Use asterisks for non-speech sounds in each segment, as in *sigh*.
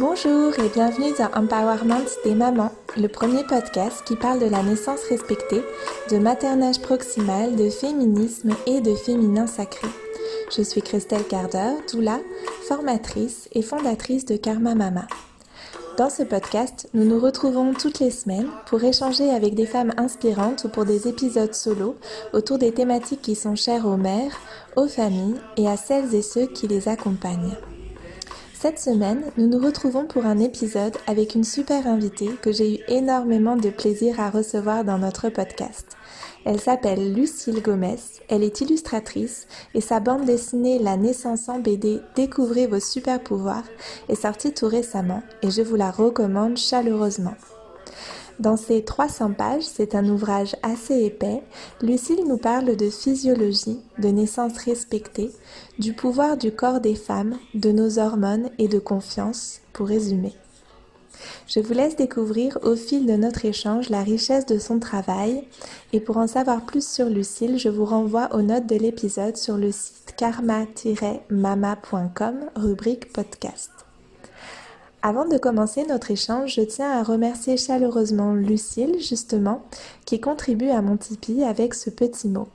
Bonjour et bienvenue dans Empowerment des mamans, le premier podcast qui parle de la naissance respectée, de maternage proximal, de féminisme et de féminin sacré. Je suis Christelle Carder, doula, formatrice et fondatrice de Karma Mama. Dans ce podcast, nous nous retrouvons toutes les semaines pour échanger avec des femmes inspirantes ou pour des épisodes solo autour des thématiques qui sont chères aux mères, aux familles et à celles et ceux qui les accompagnent. Cette semaine, nous nous retrouvons pour un épisode avec une super invitée que j'ai eu énormément de plaisir à recevoir dans notre podcast. Elle s'appelle Lucille Gomez, elle est illustratrice et sa bande dessinée La naissance en BD Découvrez vos super pouvoirs est sortie tout récemment et je vous la recommande chaleureusement. Dans ces 300 pages, c'est un ouvrage assez épais, Lucille nous parle de physiologie, de naissance respectée, du pouvoir du corps des femmes, de nos hormones et de confiance, pour résumer. Je vous laisse découvrir au fil de notre échange la richesse de son travail et pour en savoir plus sur Lucille, je vous renvoie aux notes de l'épisode sur le site karma-mama.com, rubrique podcast. Avant de commencer notre échange, je tiens à remercier chaleureusement Lucille, justement, qui contribue à mon Tipeee avec ce petit mot.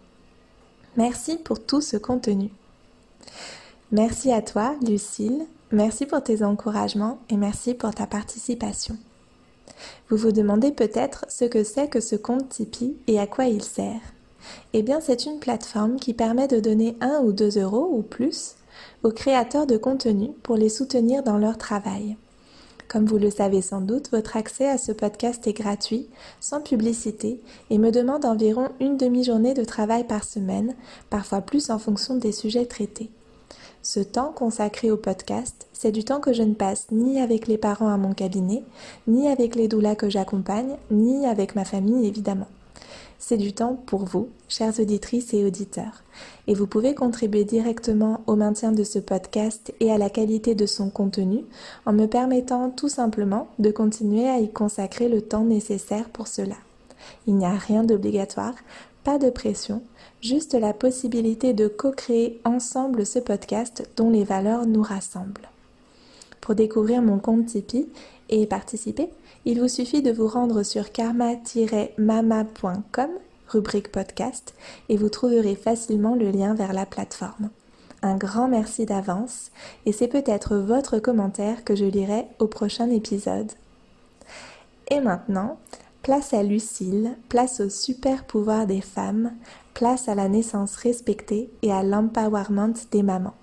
Merci pour tout ce contenu. Merci à toi, Lucille, Merci pour tes encouragements et merci pour ta participation. Vous vous demandez peut-être ce que c'est que ce compte Tipeee et à quoi il sert. Eh bien, c'est une plateforme qui permet de donner 1 ou 2 euros ou plus aux créateurs de contenu pour les soutenir dans leur travail. Comme vous le savez sans doute, votre accès à ce podcast est gratuit, sans publicité, et me demande environ une demi-journée de travail par semaine, parfois plus en fonction des sujets traités. Ce temps consacré au podcast, c'est du temps que je ne passe ni avec les parents à mon cabinet, ni avec les doulas que j'accompagne, ni avec ma famille évidemment. C'est du temps pour vous, chères auditrices et auditeurs. Et vous pouvez contribuer directement au maintien de ce podcast et à la qualité de son contenu en me permettant tout simplement de continuer à y consacrer le temps nécessaire pour cela. Il n'y a rien d'obligatoire, pas de pression, juste la possibilité de co-créer ensemble ce podcast dont les valeurs nous rassemblent. Pour découvrir mon compte Tipeee et participer, il vous suffit de vous rendre sur karma-mama.com, rubrique podcast, et vous trouverez facilement le lien vers la plateforme. Un grand merci d'avance, et c'est peut-être votre commentaire que je lirai au prochain épisode. Et maintenant, place à Lucille, place au super pouvoir des femmes, Place à la naissance respectée et à l'empowerment des mamans.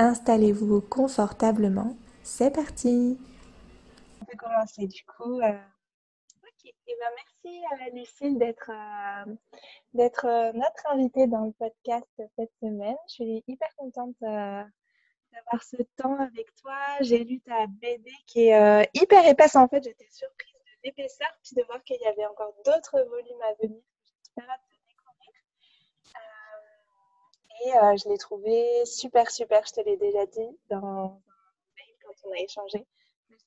Installez-vous confortablement. C'est parti commencer du. Euh, ok, et eh ben, merci euh, Lucille d'être euh, d'être notre invitée dans le podcast cette semaine. Je suis hyper contente d'avoir ce temps avec toi. J'ai lu ta BD qui est hyper épaisse en fait. J'étais surprise de l'épaisseur puis de voir qu'il y avait encore d'autres volumes à venir. J'ai et euh, je l'ai trouvé super, super. Je te l'ai déjà dit dans quand on a échangé.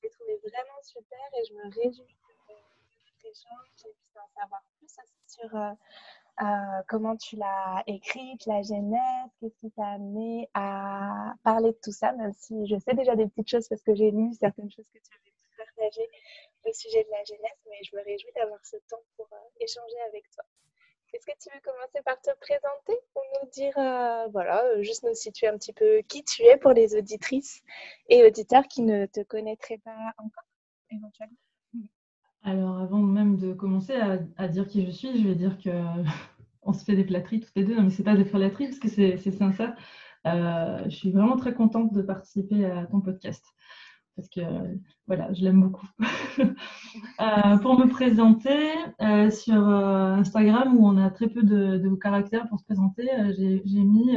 L'ai trouvé vraiment super et je me réjouis de notre échange et d'en savoir plus sur euh, euh, comment tu l'as écrite, la genèse, qu'est-ce qui t'a amené à parler de tout ça, même si je sais déjà des petites choses parce que j'ai lu certaines choses que tu avais partagées au sujet de la genèse, mais je me réjouis d'avoir ce temps pour échanger avec toi. Est-ce que tu veux commencer par te présenter pour nous dire, euh, voilà, euh, juste nous situer un petit peu qui tu es pour les auditrices et auditeurs qui ne te connaîtraient pas encore, éventuellement? Alors, avant même de commencer à, dire qui je suis, je vais dire que *laughs* on se fait des flatteries toutes les deux. Non, mais c'est pas des flatteries parce que c'est sincère. Euh, je suis vraiment très contente de participer à ton podcast parce que voilà, je l'aime beaucoup. *laughs* Euh, pour me présenter, euh, sur euh, Instagram, où on a très peu de, caractères pour se présenter, j'ai mis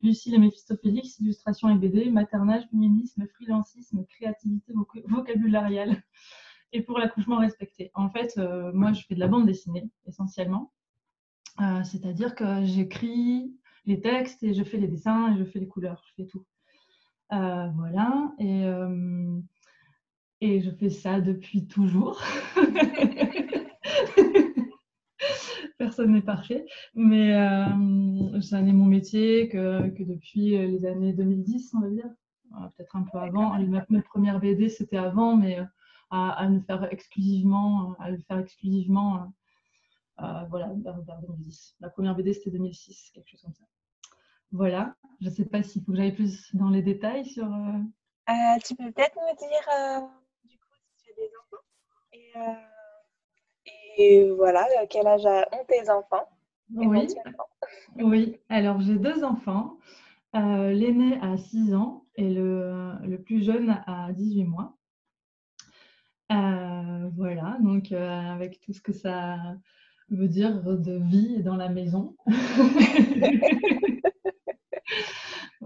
Lucille et Méphistophélix, illustration et BD, maternage, féminisme, freelancisme, créativité vocabulariale et pour l'accouchement respecté. En fait, moi, je fais de la bande dessinée essentiellement, c'est-à-dire que j'écris les textes et je fais les dessins et je fais les couleurs, je fais tout. Euh, voilà. Et, euh, et je fais ça depuis toujours. *laughs* Personne n'est parfait. Mais euh, ça n'est mon métier que, que, depuis les années 2010, on va dire. peut-être un peu avant. Ma, première BD, c'était avant, mais à, ne faire exclusivement, à le faire exclusivement, voilà, vers, 2010. La première BD, c'était 2006, quelque chose comme ça. Voilà, je ne sais pas s'il faut que j'aille plus dans les détails sur. tu peux peut-être me dire, du coup, si tu as des enfants et, et voilà, quel âge ont tes enfants? Oui. *laughs* oui, alors j'ai deux enfants. Euh, l'aîné a 6 ans et le, plus jeune a 18 mois. Euh, voilà, donc euh, avec tout ce que ça veut dire de vie dans la maison. *laughs* *laughs*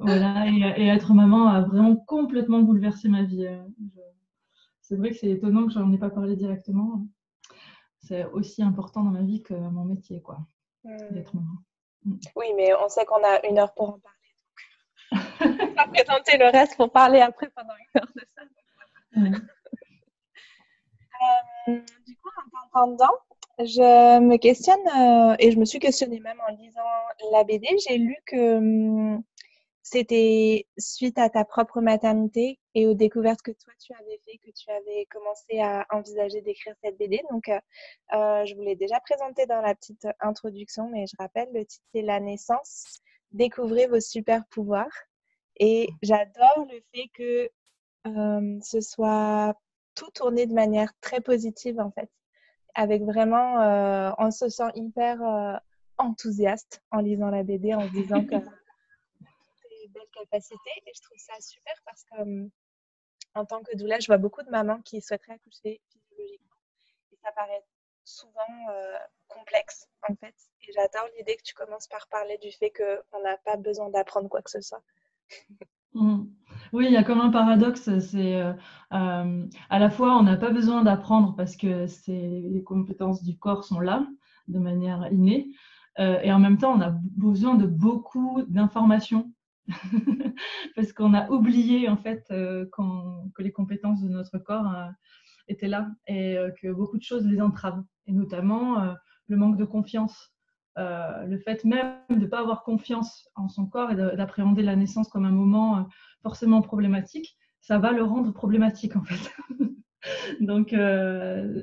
voilà, et, être maman a vraiment complètement bouleversé ma vie. C'est vrai que c'est étonnant que je n'en ai pas parlé directement. C'est aussi important dans ma vie que mon métier, quoi. Hmm. Hmm. Oui, mais on sait qu'on a une heure pour en parler. on va présenter le reste pour parler après pendant une heure de ça. Euh, du coup, en t'entendant, je me questionne euh, et je me suis questionnée même en lisant la BD. J'ai lu que hmm, c'était suite à ta propre maternité et aux découvertes que toi tu avais fait que tu avais commencé à envisager d'écrire cette BD. Donc, euh, euh, je vous l'ai déjà présenté dans la petite introduction, mais je rappelle, le titre est La naissance. Découvrez vos super pouvoirs. Et j'adore le fait que euh, ce soit tout tourné de manière très positive en fait, avec vraiment, on se sent hyper enthousiaste en lisant la BD, en disant que belle capacité et je trouve ça super parce que en tant que doula, je vois beaucoup de mamans qui souhaiteraient accoucher physiologiquement et ça paraît souvent complexe en fait. Et j'adore l'idée que tu commences par parler du fait qu'on n'a pas besoin d'apprendre quoi que ce soit. Mmh. Oui, il y a comme un paradoxe, c'est à la fois on n'a pas besoin d'apprendre parce que les compétences du corps sont là de manière innée, et en même temps on a besoin de beaucoup d'informations *laughs* parce qu'on a oublié en fait euh, que les compétences de notre corps euh, étaient là et euh, que beaucoup de choses les entravent, et notamment le manque de confiance. le fait même de ne pas avoir confiance en son corps et d'appréhender la naissance comme un moment forcément problématique, ça va le rendre problématique en fait. *laughs* Donc,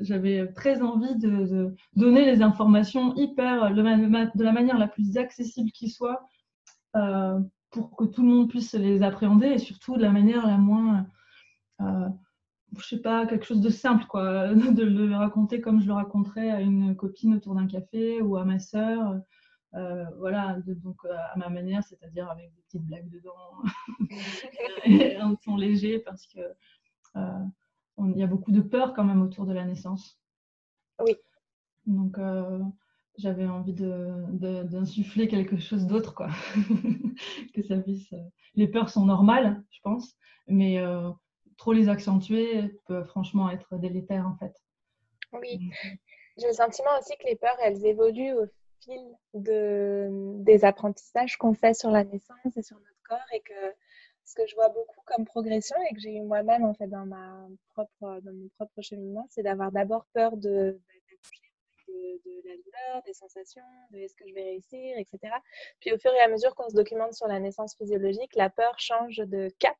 j'avais très envie de, donner les informations hyper, de la manière la plus accessible qui soit, pour que tout le monde puisse les appréhender et surtout de la manière la moins, euh, je sais pas, quelque chose de simple, quoi, *laughs* de le raconter comme je le raconterais à une copine autour d'un café ou à ma sœur. Euh, voilà, donc euh, à ma manière, c'est-à-dire avec des petites blagues dedans et *laughs* *laughs* un ton léger parce que euh, il y a beaucoup de peur quand même autour de la naissance. Oui. Donc, j'avais envie d'insuffler de, quelque chose d'autre, quoi. *laughs* que ça puisse. Euh, les peurs sont normales, je pense, mais euh, trop les accentuer peut franchement être délétère, en fait. Oui, euh, j'ai le sentiment aussi que les peurs, elles évoluent au fil de, des apprentissages qu'on fait sur la naissance et sur notre corps, et que ce que je vois beaucoup comme progression et que j'ai eu moi-même en fait dans ma propre dans mon propre cheminement, c'est d'avoir d'abord peur de de, la douleur, des sensations, de est-ce que je vais réussir, etc. Puis au fur et à mesure qu'on se documente sur la naissance physiologique, la peur change de cap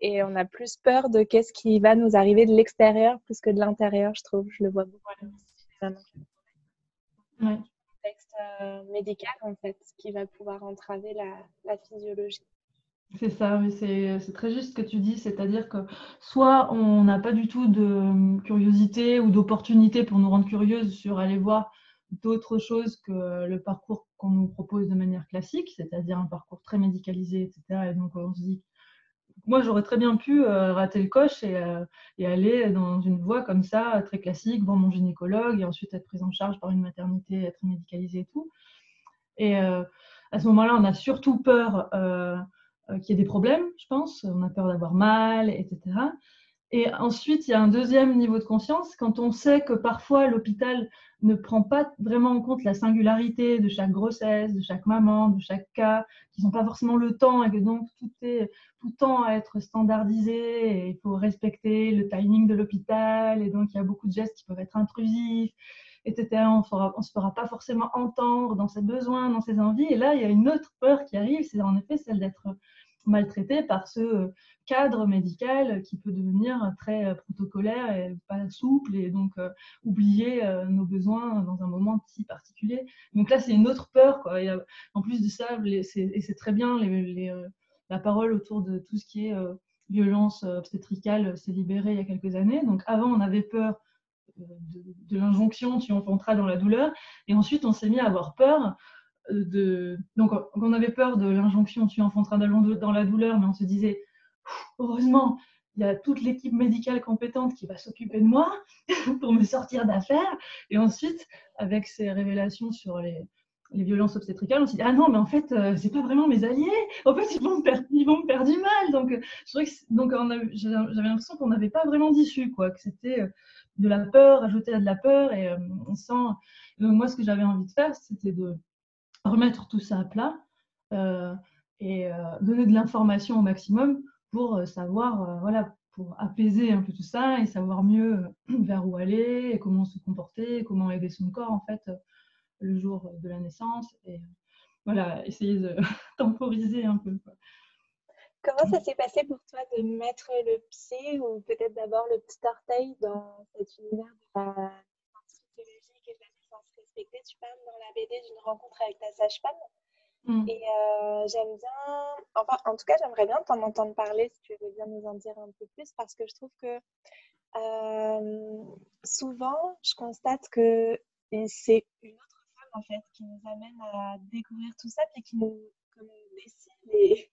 et on a plus peur de qu'est-ce qui va nous arriver de l'extérieur plus que de l'intérieur, je trouve. Je le vois beaucoup. Ouais. Texte euh, médical, en fait, qui va pouvoir entraver la physiologie. C'est ça, oui, c'est très juste ce que tu dis, c'est-à-dire que soit on n'a pas du tout de hum, curiosité ou d'opportunité pour nous rendre curieuses sur aller voir d'autres choses que le parcours qu'on nous propose de manière classique, c'est-à-dire un parcours très médicalisé, etc. Et donc on se dit, moi j'aurais très bien pu euh, rater le coche et, euh, et, aller dans une voie comme ça, très classique, voir mon gynécologue et ensuite être prise en charge par une maternité être médicalisée et tout. Et euh, à ce moment-là, on a surtout peur qu'il y ait des problèmes, je pense. On a peur d'avoir mal, etc. Et ensuite, il y a un deuxième niveau de conscience quand on sait que parfois l'hôpital ne prend pas vraiment en compte la singularité de chaque grossesse, de chaque maman, de chaque cas, qu'ils n'ont pas forcément le temps et que donc tout est tout temps à être standardisé et il faut respecter le timing de l'hôpital et donc il y a beaucoup de gestes qui peuvent être intrusifs, etc. On ne se fera pas forcément entendre dans ses besoins, dans ses envies. Et là, il y a une autre peur qui arrive, c'est en effet celle d'être maltraitée par ce cadre médical qui peut devenir très protocolaire et pas souple et donc oublier nos besoins dans un moment si particulier. Donc là, c'est une autre peur. Quoi. en plus de ça, et c'est très bien, la parole autour de tout ce qui est violence obstétricale s'est libérée il y a quelques années. Donc avant, on avait peur de, l'injonction tu enfanteras dans la douleur. Et ensuite, on s'est mis à avoir peur euh, de. Donc, on avait peur de l'injonction tu enfanteras dans la douleur, mais on se disait heureusement, il y a toute l'équipe médicale compétente qui va s'occuper de moi *laughs* pour me sortir d'affaire. Et ensuite, avec ces révélations sur les, les violences obstétricales, on s'est dit ah non mais en fait euh, c'est pas vraiment mes alliés. En fait ils vont me perdre, ils vont me faire du mal. Donc euh, donc j'avais l'impression qu'on n'avait pas vraiment d'issue quoi, que c'était de la peur, ajouter à de la peur. Et euh, on. Donc, moi, ce que j'avais envie de faire, c'était de remettre tout ça à plat euh, et euh, donner de l'information au maximum pour savoir, voilà, pour apaiser un peu tout ça et savoir mieux *clears throat* vers où aller et comment se comporter, comment aider son corps en fait le jour de la naissance et voilà, essayer de *laughs* temporiser un peu. Comment ça s'est passé pour toi de mettre le pied ou peut-être d'abord le petit orteil dans cet univers de la naissance physiologique et de la naissance respectée? Tu parles dans la BD d'une rencontre avec ta sage-femme. Mm. Et euh, j'aime bien, enfin, en tout cas, j'aimerais bien t'en entendre parler si tu veux bien nous en dire un peu plus parce que je trouve que euh, souvent, je constate que c'est une autre femme en fait qui nous amène à découvrir tout ça et qui nous dessine les,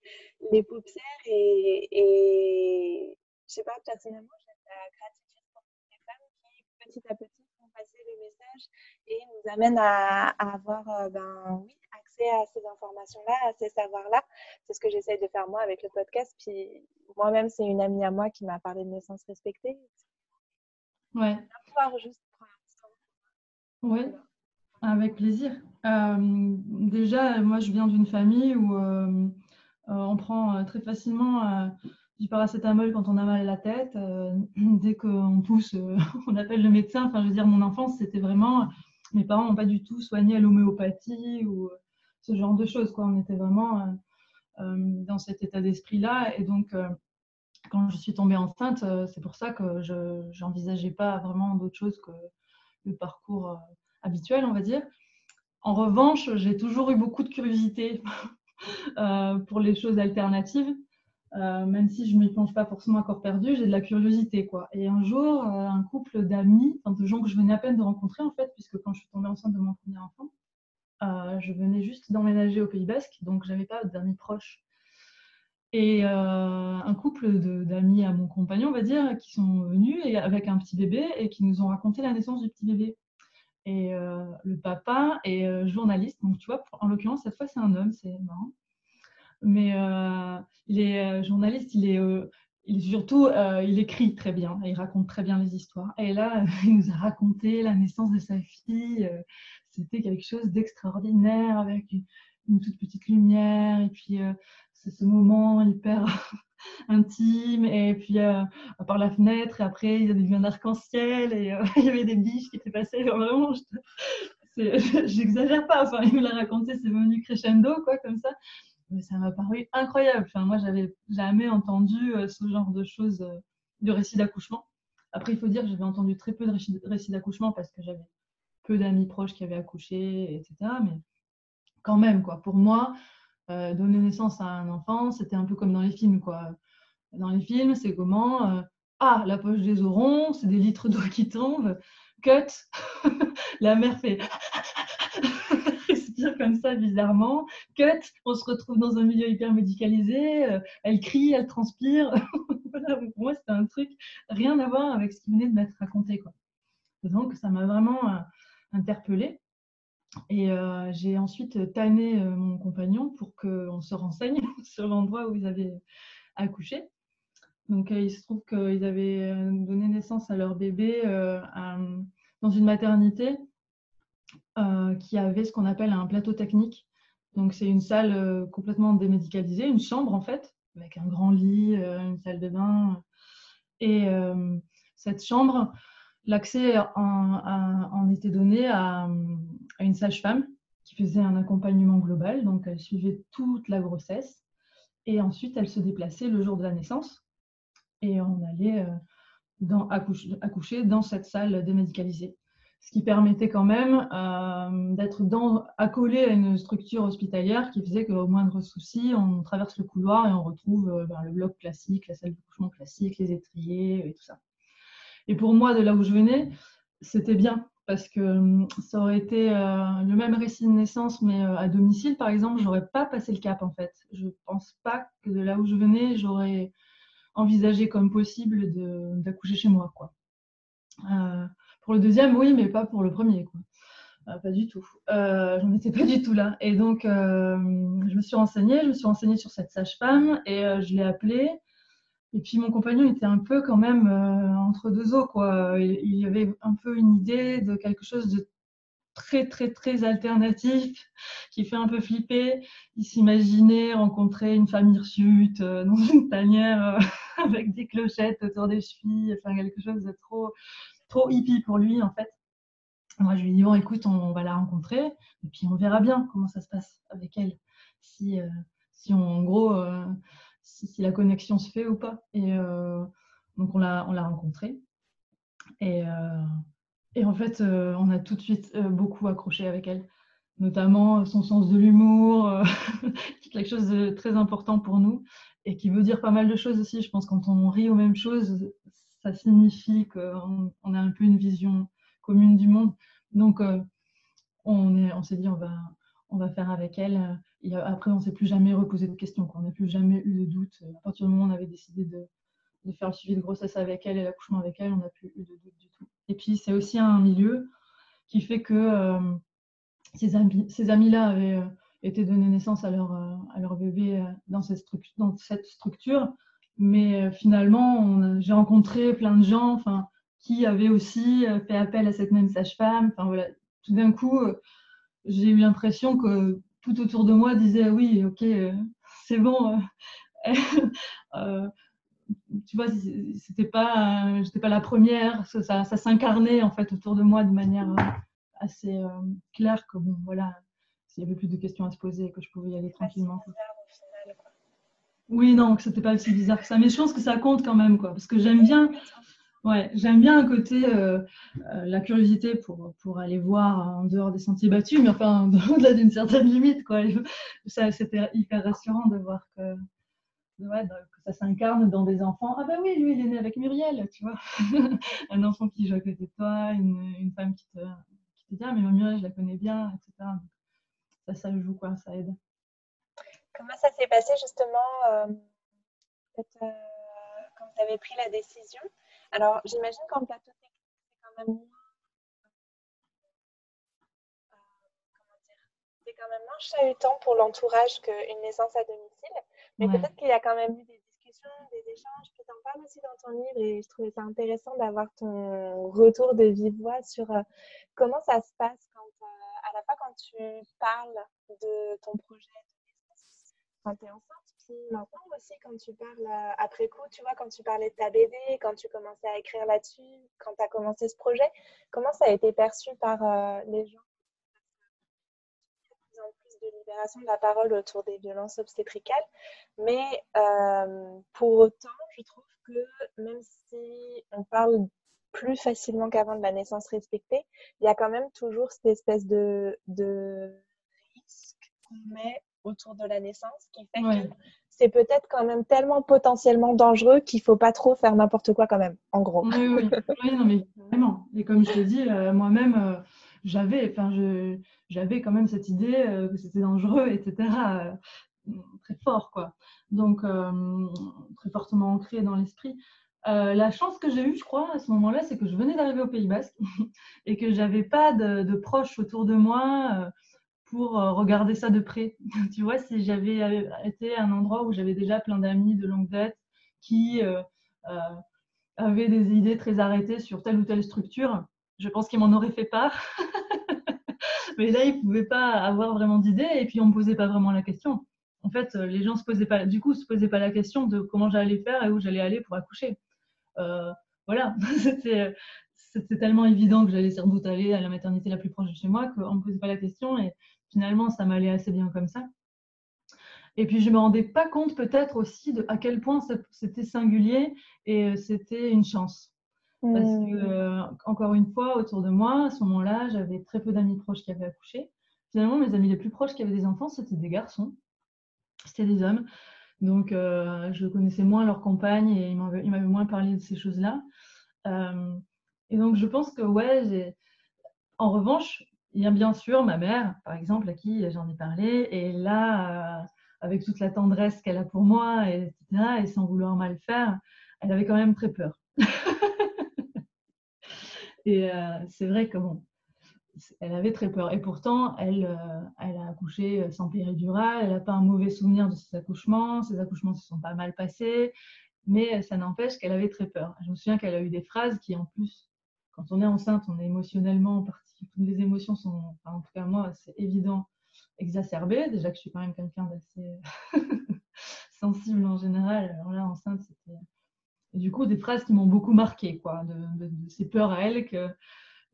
les *laughs* paupières et, et je sais pas, personnellement, j'ai de la gratitude pour les femmes qui, petit à petit, font passer le message et nous amènent à, avoir, euh, ben oui, accès à ces informations-là, à ces savoirs-là. C'est ce que j'essaie de faire moi avec le podcast. Puis moi-même, c'est une amie à moi qui m'a parlé de naissance respectée. Ouais. juste Ouais. Avec plaisir. Euh, déjà, moi, je viens d'une famille où euh, euh, on prend très facilement du paracétamol quand on a mal à la tête. *clears throat* dès qu'on pousse, *laughs* on appelle le médecin. Enfin, je veux dire, mon enfance, c'était vraiment. Mes parents n'ont pas du tout soigné à l'homéopathie ou ce genre de choses. On était vraiment dans cet état d'esprit-là. Et donc, quand je suis tombée enceinte, c'est pour ça que je n'envisageais pas vraiment d'autre chose que le parcours habituel, on va dire. En revanche, j'ai toujours eu beaucoup de curiosité *laughs* euh, pour les choses alternatives. Euh, même si je ne m'y plonge pas forcément à corps perdu, j'ai de la curiosité. Quoi. Et un jour, euh, un couple d'amis, de gens que je venais à peine de rencontrer, en fait, puisque quand je suis tombée enceinte de mon premier enfant, je venais juste d'emménager au Pays Basque, donc j'avais pas d'amis proches. Et un couple d'amis à mon compagnon, on va dire, qui sont venus et, avec un petit bébé et qui nous ont raconté la naissance du petit bébé. Et euh, le papa est euh, journaliste. Donc, tu vois, en l'occurrence, cette fois, c'est un homme, c'est marrant. Mais euh, il est journaliste, il est, surtout, il écrit très bien, il raconte très bien les histoires. Et là, *laughs* il nous a raconté la naissance de sa fille. C'était quelque chose d'extraordinaire avec une, toute petite lumière. Et puis, c'est ce moment hyper *laughs* intime et puis euh, par la fenêtre et après il y avait un arc-en-ciel et euh, *laughs* il y avait des biches qui étaient passées. Vraiment *laughs* j'exagère pas. Enfin il me l'a raconté c'est venu crescendo quoi comme ça. Mais ça m'a paru incroyable. Enfin moi j'avais jamais entendu euh, ce genre de choses de récit d'accouchement. Après il faut dire que j'avais entendu très peu de récits d'accouchement parce que j'avais peu d'amis proches qui avaient accouché etc mais quand même quoi. Pour moi euh, donner naissance à un enfant, c'était un peu comme dans les films. Quoi. Dans les films, c'est comment euh, Ah, la poche des orons, c'est des litres d'eau qui tombent. Cut, *laughs* la mère fait *laughs* respire comme ça bizarrement. Cut, on se retrouve dans un milieu hyper médicalisé. Euh, elle crie, elle transpire. *laughs* pour moi, c'était un truc rien à voir avec ce qui venait de m'être raconté. Quoi. donc, ça m'a vraiment interpellée. Et euh, j'ai ensuite tanné euh, mon compagnon pour qu'on se renseigne *laughs* sur l'endroit où ils avaient accouché. Donc euh, il se trouve qu'ils avaient donné naissance à leur bébé dans une maternité qui avait ce qu'on appelle un plateau technique. Donc c'est une salle complètement démédicalisée, une chambre en fait, avec un grand lit, une salle de bain. Et cette chambre, l'accès en, était donné à, une sage-femme qui faisait un accompagnement global. Donc, elle suivait toute la grossesse. Et ensuite, elle se déplaçait le jour de la naissance et on allait dans, accoucher, dans cette salle démédicalisée. Ce qui permettait quand même euh, d'être accolé à une structure hospitalière qui faisait qu'au moindre souci, on traverse le couloir et on retrouve euh, ben, le bloc classique, la salle d'accouchement classique, les étriers et tout ça. Et pour moi, de là où je venais, c'était bien parce que hum, ça aurait été euh, le même récit de naissance, mais à domicile, par exemple, j'aurais pas passé le cap en fait. Je pense pas que de là où je venais, j'aurais envisagé comme possible d'accoucher chez moi. Quoi. Euh, pour le deuxième, oui, mais pas pour le premier. Quoi. Euh, pas du tout. Euh, J'en étais pas du tout là. Et donc, euh, je me suis renseignée, je me suis renseignée sur cette sage-femme et je l'ai appelée. Et puis mon compagnon était un peu quand même entre deux eaux. Quoi. Il, avait un peu une idée de quelque chose de très très très alternatif qui fait un peu flipper. Il s'imaginait rencontrer une femme hirsute euh, dans une tanière euh, *laughs* avec des clochettes autour des chevilles, enfin quelque chose de trop trop hippie pour lui en fait. Moi je lui dis bon écoute on, va la rencontrer et puis on verra bien comment ça se passe avec elle si euh, si en gros si, la connexion se fait ou pas et donc on l'a on l'a rencontrée et et en fait, euh, on a tout de suite euh, beaucoup accroché avec elle, notamment euh, son sens de l'humour, *laughs* quelque chose de très important pour nous et qui veut dire pas mal de choses aussi. Je pense quand on rit aux mêmes choses, ça signifie qu'on on a un peu une vision commune du monde. Donc, on, on s'est dit, on va, on va faire avec elle. Et après, on ne s'est plus jamais reposé de questions. On n'a plus jamais eu de doute. À partir du moment où on avait décidé de, faire le suivi de grossesse avec elle et l'accouchement avec elle, on n'a plus eu de doute du tout. Et puis, c'est aussi un milieu qui fait que euh, ces, amis, ces amis-là avaient euh, été donné naissance à leur, euh, bébé dans cette, structure. Mais finalement, j'ai rencontré plein de gens qui avaient aussi fait appel à cette même sage-femme. Voilà. Tout d'un coup, j'ai eu l'impression que autour de moi disait oui, ok, c'est bon *laughs* tu vois, c'était pas, j'étais pas la première, ça, ça s'incarnait en fait autour de moi de manière euh, assez euh, claire que bon, voilà, s'il y avait plus de questions à se poser, que je pouvais y aller tranquillement. Oui, non, que c'était pas aussi bizarre que ça, mais je pense que ça compte quand même, quoi, parce que j'aime bien, ouais, j'aime bien un côté euh, la curiosité pour, pour aller voir en dehors des sentiers battus, mais enfin *laughs* au-delà d'une certaine limite, quoi. *laughs* C'était hyper rassurant de voir que que ça s'incarne dans des enfants. Ah ben oui, lui, il est né avec Muriel, tu vois. *laughs* un enfant qui joue à côté de toi, une, une femme qui te, qui te dit Ah, mais Muriel, je la connais bien, etc. ça, ça joue, quoi, ça aide. Comment ça s'est passé justement euh, euh, quand vous avez pris la décision? Alors, j'imagine qu'en plateau technique, c'est quand même moins. Euh, c'est quand même moins chahutant pour l'entourage qu'une naissance à domicile. Mais peut-être qu'il y a quand même eu des discussions, des échanges, tu en parles aussi dans ton livre et je trouvais ça intéressant d'avoir ton retour de vive voix sur euh, comment ça se passe quand, euh, à la fois quand tu parles de ton projet quand tu es enceinte, puis maintenant aussi quand tu parles euh, après coup, tu vois, quand tu parlais de ta bébé, quand tu commençais à écrire là-dessus, quand tu as commencé ce projet, comment ça a été perçu par les gens? De libération de la parole autour des violences obstétricales. Mais euh, pour autant, je trouve que même si on parle plus facilement qu'avant de la naissance respectée, il y a quand même toujours cette espèce de, de risque qu'on met autour de la naissance qui fait que c'est peut-être quand même tellement potentiellement dangereux qu'il faut pas trop faire n'importe quoi quand même, en gros. Oui, oui, *laughs* oui non, mais vraiment. Et comme je te dis, euh, moi-même, euh, j'avais, enfin, j'avais quand même cette idée euh, que c'était dangereux, etc. Très fort, quoi. Donc, très fortement ancré dans l'esprit. la chance que j'ai eue, je crois, à ce moment-là, c'est que je venais d'arriver au Pays Basque *laughs* et que j'avais pas de, proches autour de moi pour regarder ça de près. *laughs* tu vois, si j'avais été à un endroit où j'avais déjà plein d'amis de longue date qui avaient des idées très arrêtées sur telle ou telle structure, je pense qu'il m'en aurait fait part. *laughs* Mais là, il ne pouvait pas avoir vraiment d'idée et puis on ne me posait pas vraiment la question. En fait, euh, les gens se posaient pas, du coup, se posaient pas la question de comment j'allais faire et où j'allais aller pour accoucher. Euh, voilà, *laughs* c'était, c'était tellement évident que j'allais sans doute aller à la maternité la plus proche de chez moi qu'on ne me posait pas la question et finalement, ça m'allait assez bien comme ça. Et puis je me rendais pas compte peut-être aussi de à quel point c'était singulier et c'était une chance. Parce que, mmh. encore une fois, autour de moi, à ce moment-là, j'avais très peu d'amis proches qui avaient accouché. Finalement, mes amis les plus proches qui avaient des enfants, c'était des garçons, c'était des hommes. Donc, je connaissais moins leurs compagnes et ils m'avaient moins parlé de ces choses-là. et donc, je pense que, ouais, en revanche, il y a bien sûr ma mère, par exemple, à qui j'en ai parlé. Et là, avec toute la tendresse qu'elle a pour moi, et, sans vouloir mal faire, elle avait quand même très peur. *laughs* et c'est vrai que bon, elle avait très peur. Et pourtant, elle, elle a accouché sans péridurale, elle n'a pas un mauvais souvenir de ses accouchements, ses accouchements se sont pas mal passés, mais ça n'empêche qu'elle avait très peur. Je me souviens qu'elle a eu des phrases qui, en plus, quand on est enceinte, on est émotionnellement parti, toutes les émotions sont, en tout cas moi, c'est évident, exacerbées. Déjà que je suis quand même quelqu'un d'assez *laughs* sensible en général, alors là, enceinte, c'était... Du coup, des phrases qui m'ont beaucoup marqué, quoi, de, de, ces peurs à elle que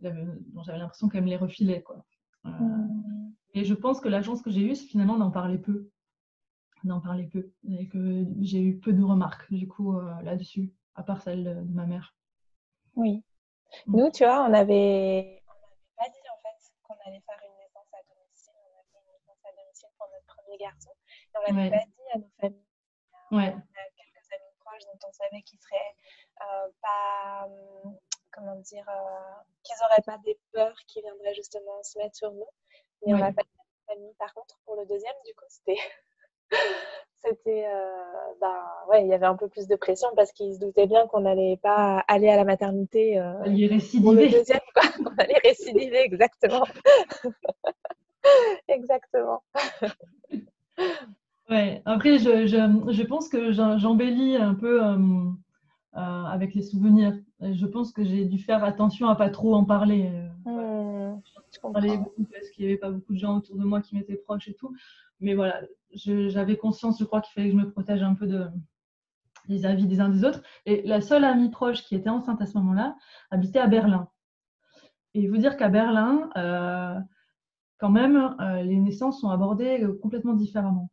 j'avais l'impression qu'elle me les refilait. Quoi. Euh, mmh. Et je pense que la chance que j'ai eue, c'est finalement d'en parler peu. D'en parler peu. Et que j'ai eu peu de remarques, du coup, euh, là-dessus, à part celle de, ma mère. Oui. Nous, tu vois, on avait, on pas dit en fait qu'on allait faire une naissance à domicile. On a fait une naissance à domicile pour notre premier garçon. Et on l'avait pas dit à nos familles. Ouais. On a quelques amis proches dont on savait qu'ils seraient euh, pas hum, comment dire, euh, qu'ils n'auraient pas des peurs qui viendraient justement se mettre sur nous. Mais on n'a pas de famille. Par contre, pour le deuxième, du coup, c'était. *laughs* c'était. Euh, ben, ouais, il y avait un peu plus de pression parce qu'ils se doutaient bien qu'on n'allait pas aller à la maternité. Euh, allait récidiver. Deuxième, quoi. *laughs* on allait récidiver, exactement. *laughs* exactement. *laughs* Ouais, après, je, je, je pense que j'embellis un peu. Euh, euh, avec les souvenirs. je pense que j'ai dû faire attention à pas trop en parler. Mmh, je parlais beaucoup parce qu'il n'y avait pas beaucoup de gens autour de moi qui m'étaient proches et tout. Mais voilà, j'avais conscience, je crois, qu'il fallait que je me protège un peu de, des avis des uns des autres. Et la seule amie proche qui était enceinte à ce moment-là habitait à Berlin. Et faut dire qu'à Berlin, euh, quand même, euh, les naissances sont abordées complètement différemment.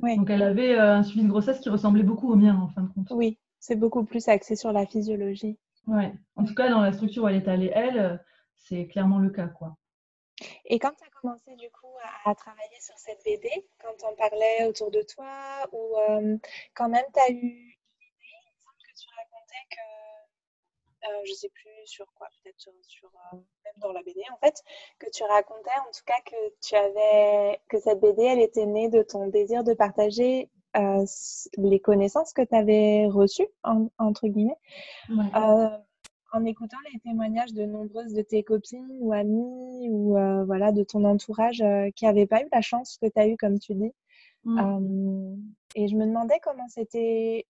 Donc elle avait un suivi de grossesse qui ressemblait beaucoup au mien en fin de compte. Oui, c'est beaucoup plus axé sur la physiologie. Ouais. En tout cas, dans la structure où elle est allée, elle, euh, c'est clairement le cas, quoi. Et quand tu as commencé du coup à, travailler sur cette BD, quand on parlait autour de toi, ou euh, quand même tu as eu l'idée, il me semble que tu racontais que, euh, je sais plus sur quoi, peut-être sur, même dans la BD en fait, que tu racontais en tout cas que tu avais, que cette BD elle était née de ton désir de partager euh, les connaissances que tu avais reçues, entre guillemets, euh, en écoutant les témoignages de nombreuses de tes copines ou amies ou euh, voilà, de ton entourage qui n'avaient pas eu la chance que tu as eue, comme tu dis. et je me demandais comment c'était,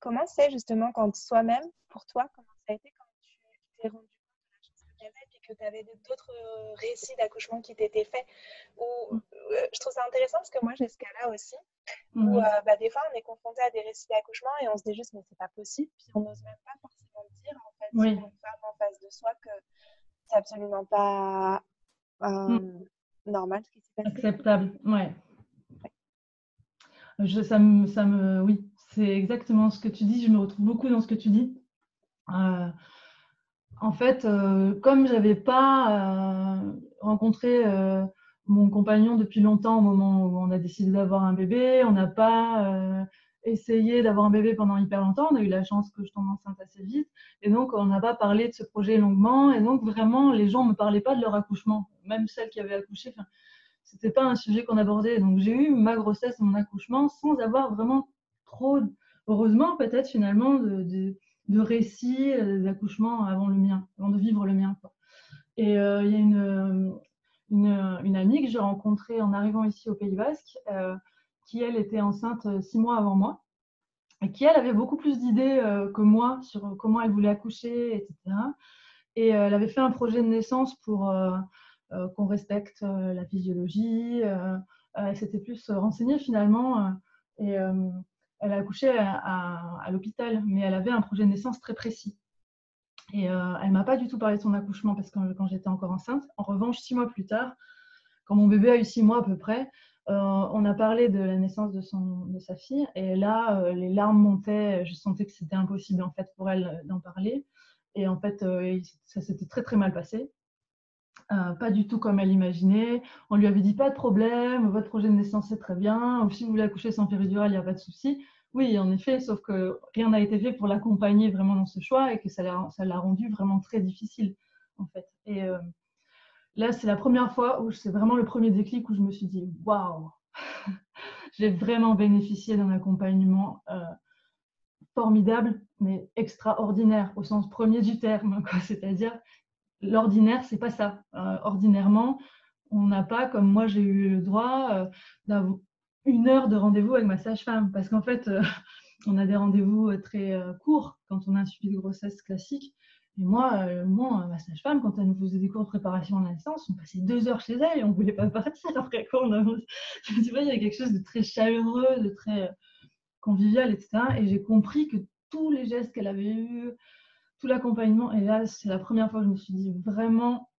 comment c'est justement quand soi-même, pour toi, comment ça a été quand tu t'es rendu que tu avais d'autres euh, récits d'accouchement qui t'étaient faits. Ou, mm. euh, je trouve ça intéressant parce que moi, j'ai ce cas-là aussi. Où mm. euh, bah, des fois, on est confronté à des récits d'accouchement et on se dit juste, mais c'est pas possible. Puis on n'ose même pas forcément dire, en fait, oui. une femme en face de soi que c'est absolument pas mm. normal ce qui s'est passé. Acceptable, ouais. Je, ça, me, ça me, oui, c'est exactement ce que tu dis. Je me retrouve beaucoup dans ce que tu dis. Euh, en fait, euh, comme je n'avais pas euh, rencontré euh, mon compagnon depuis longtemps au moment où on a décidé d'avoir un bébé, on n'a pas essayé d'avoir un bébé pendant hyper longtemps. On a eu la chance que je tombe enceinte assez vite. Et donc, on n'a pas parlé de ce projet longuement. Et donc, vraiment, les gens ne me parlaient pas de leur accouchement. Même celles qui avaient accouché, ce n'était pas un sujet qu'on abordait. Donc, j'ai eu ma grossesse mon accouchement sans avoir vraiment trop, heureusement peut-être finalement, de récits euh, d'accouchement avant le mien, avant de vivre le mien. Et euh, il y a une, une, amie que j'ai rencontrée en arrivant ici au Pays Basque, euh, qui elle était enceinte six mois avant moi, et qui elle avait beaucoup plus d'idées que moi sur comment elle voulait accoucher, etc. Et elle avait fait un projet de naissance pour qu'on respecte la physiologie. elle s'était plus renseignée finalement. Elle a accouché à, l'hôpital, mais elle avait un projet de naissance très précis. Et euh, elle m'a pas du tout parlé de son accouchement parce que quand j'étais encore enceinte. En revanche, six mois plus tard, quand mon bébé a eu six mois à peu près, on a parlé de la naissance de, sa fille et là, les larmes montaient. Je sentais que c'était impossible en fait pour elle d'en parler. Et en fait, ça s'était très très mal passé. Pas du tout comme elle imaginait. On lui avait dit pas de problème, votre projet de naissance est très bien. Si vous voulez accoucher sans péridurale, il n'y a pas de souci. Oui, en effet, sauf que rien n'a été fait pour l'accompagner vraiment dans ce choix et que ça l'a rendu vraiment très difficile, en fait. Et euh, là, c'est la première fois où c'est vraiment le premier déclic où je me suis dit, waouh, *laughs* j'ai vraiment bénéficié d'un accompagnement euh, formidable, mais extraordinaire au sens premier du terme. C'est-à-dire, l'ordinaire, c'est pas ça. Euh, ordinairement, on n'a pas, comme moi j'ai eu le droit, d'avoir une heure de rendez-vous avec ma sage-femme parce qu'en fait, euh, *laughs* on a des rendez-vous euh, très euh, courts quand on a un suivi de grossesse classique. Et moi, moi ma sage-femme, quand elle nous faisait des cours de préparation à la naissance, on passait deux heures chez elle et on ne voulait pas partir après quoi. On vois, *laughs* il y a quelque chose de très chaleureux, de très convivial, etc. Et j'ai compris que tous les gestes qu'elle avait eus, tout l'accompagnement, et là, c'est la première fois que je me suis dit vraiment,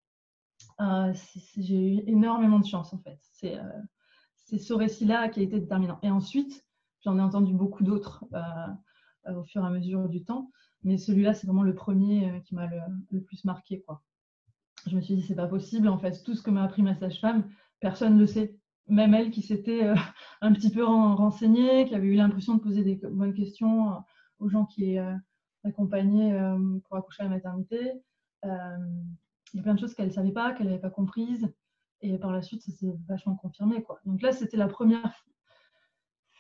j'ai eu énormément de chance en fait. C'est c'est ce récit-là qui a été déterminant. Et ensuite, j'en ai entendu beaucoup d'autres euh, au fur et à mesure du temps, mais celui-là, c'est vraiment le premier euh, qui m'a le, plus marqué. Quoi. Je me suis dit, c'est pas possible. En fait, tout ce que m'a appris ma sage-femme, personne ne le sait. Même elle qui s'était euh, *laughs* un petit peu renseignée, qui avait eu l'impression de poser des bonnes questions aux gens qui accompagnaient pour accoucher à la maternité. il y a plein de choses qu'elle ne savait pas, qu'elle n'avait pas comprises. Et par la suite, ça s'est vachement confirmé. Quoi. Donc là, c'était la première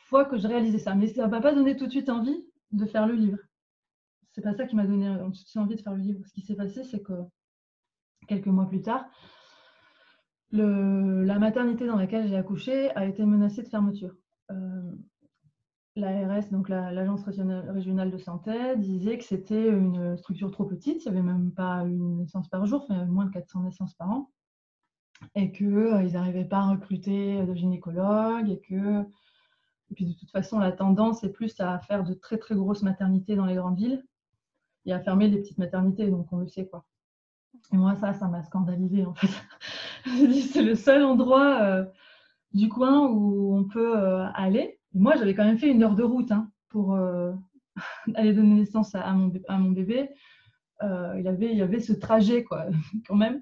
fois que je réalisais ça. Mais ça ne m'a pas donné tout de suite envie de faire le livre. C'est pas ça qui m'a donné tout de suite envie de faire le livre. Ce qui s'est passé, c'est que quelques mois plus tard, la maternité dans laquelle j'ai accouché a été menacée de fermeture. Euh, L'ARS, donc l'Agence régionale de santé, disait que c'était une structure trop petite. Il n'y avait même pas une naissance par jour, il y avait moins de 400 naissances par an et qu'ils euh, n'arrivaient pas à recruter de gynécologues et que et puis de toute façon la tendance est plus à faire de très très grosses maternités dans les grandes villes et à fermer les petites maternités donc on le sait quoi. Et moi ça ça m'a scandalisé en fait. *laughs* c'est le seul endroit euh, du coin où on peut euh, aller. Moi j'avais quand même fait une heure de route hein, pour *laughs* aller donner naissance à, mon, bébé. il, avait, il y avait ce trajet quoi *laughs* quand même.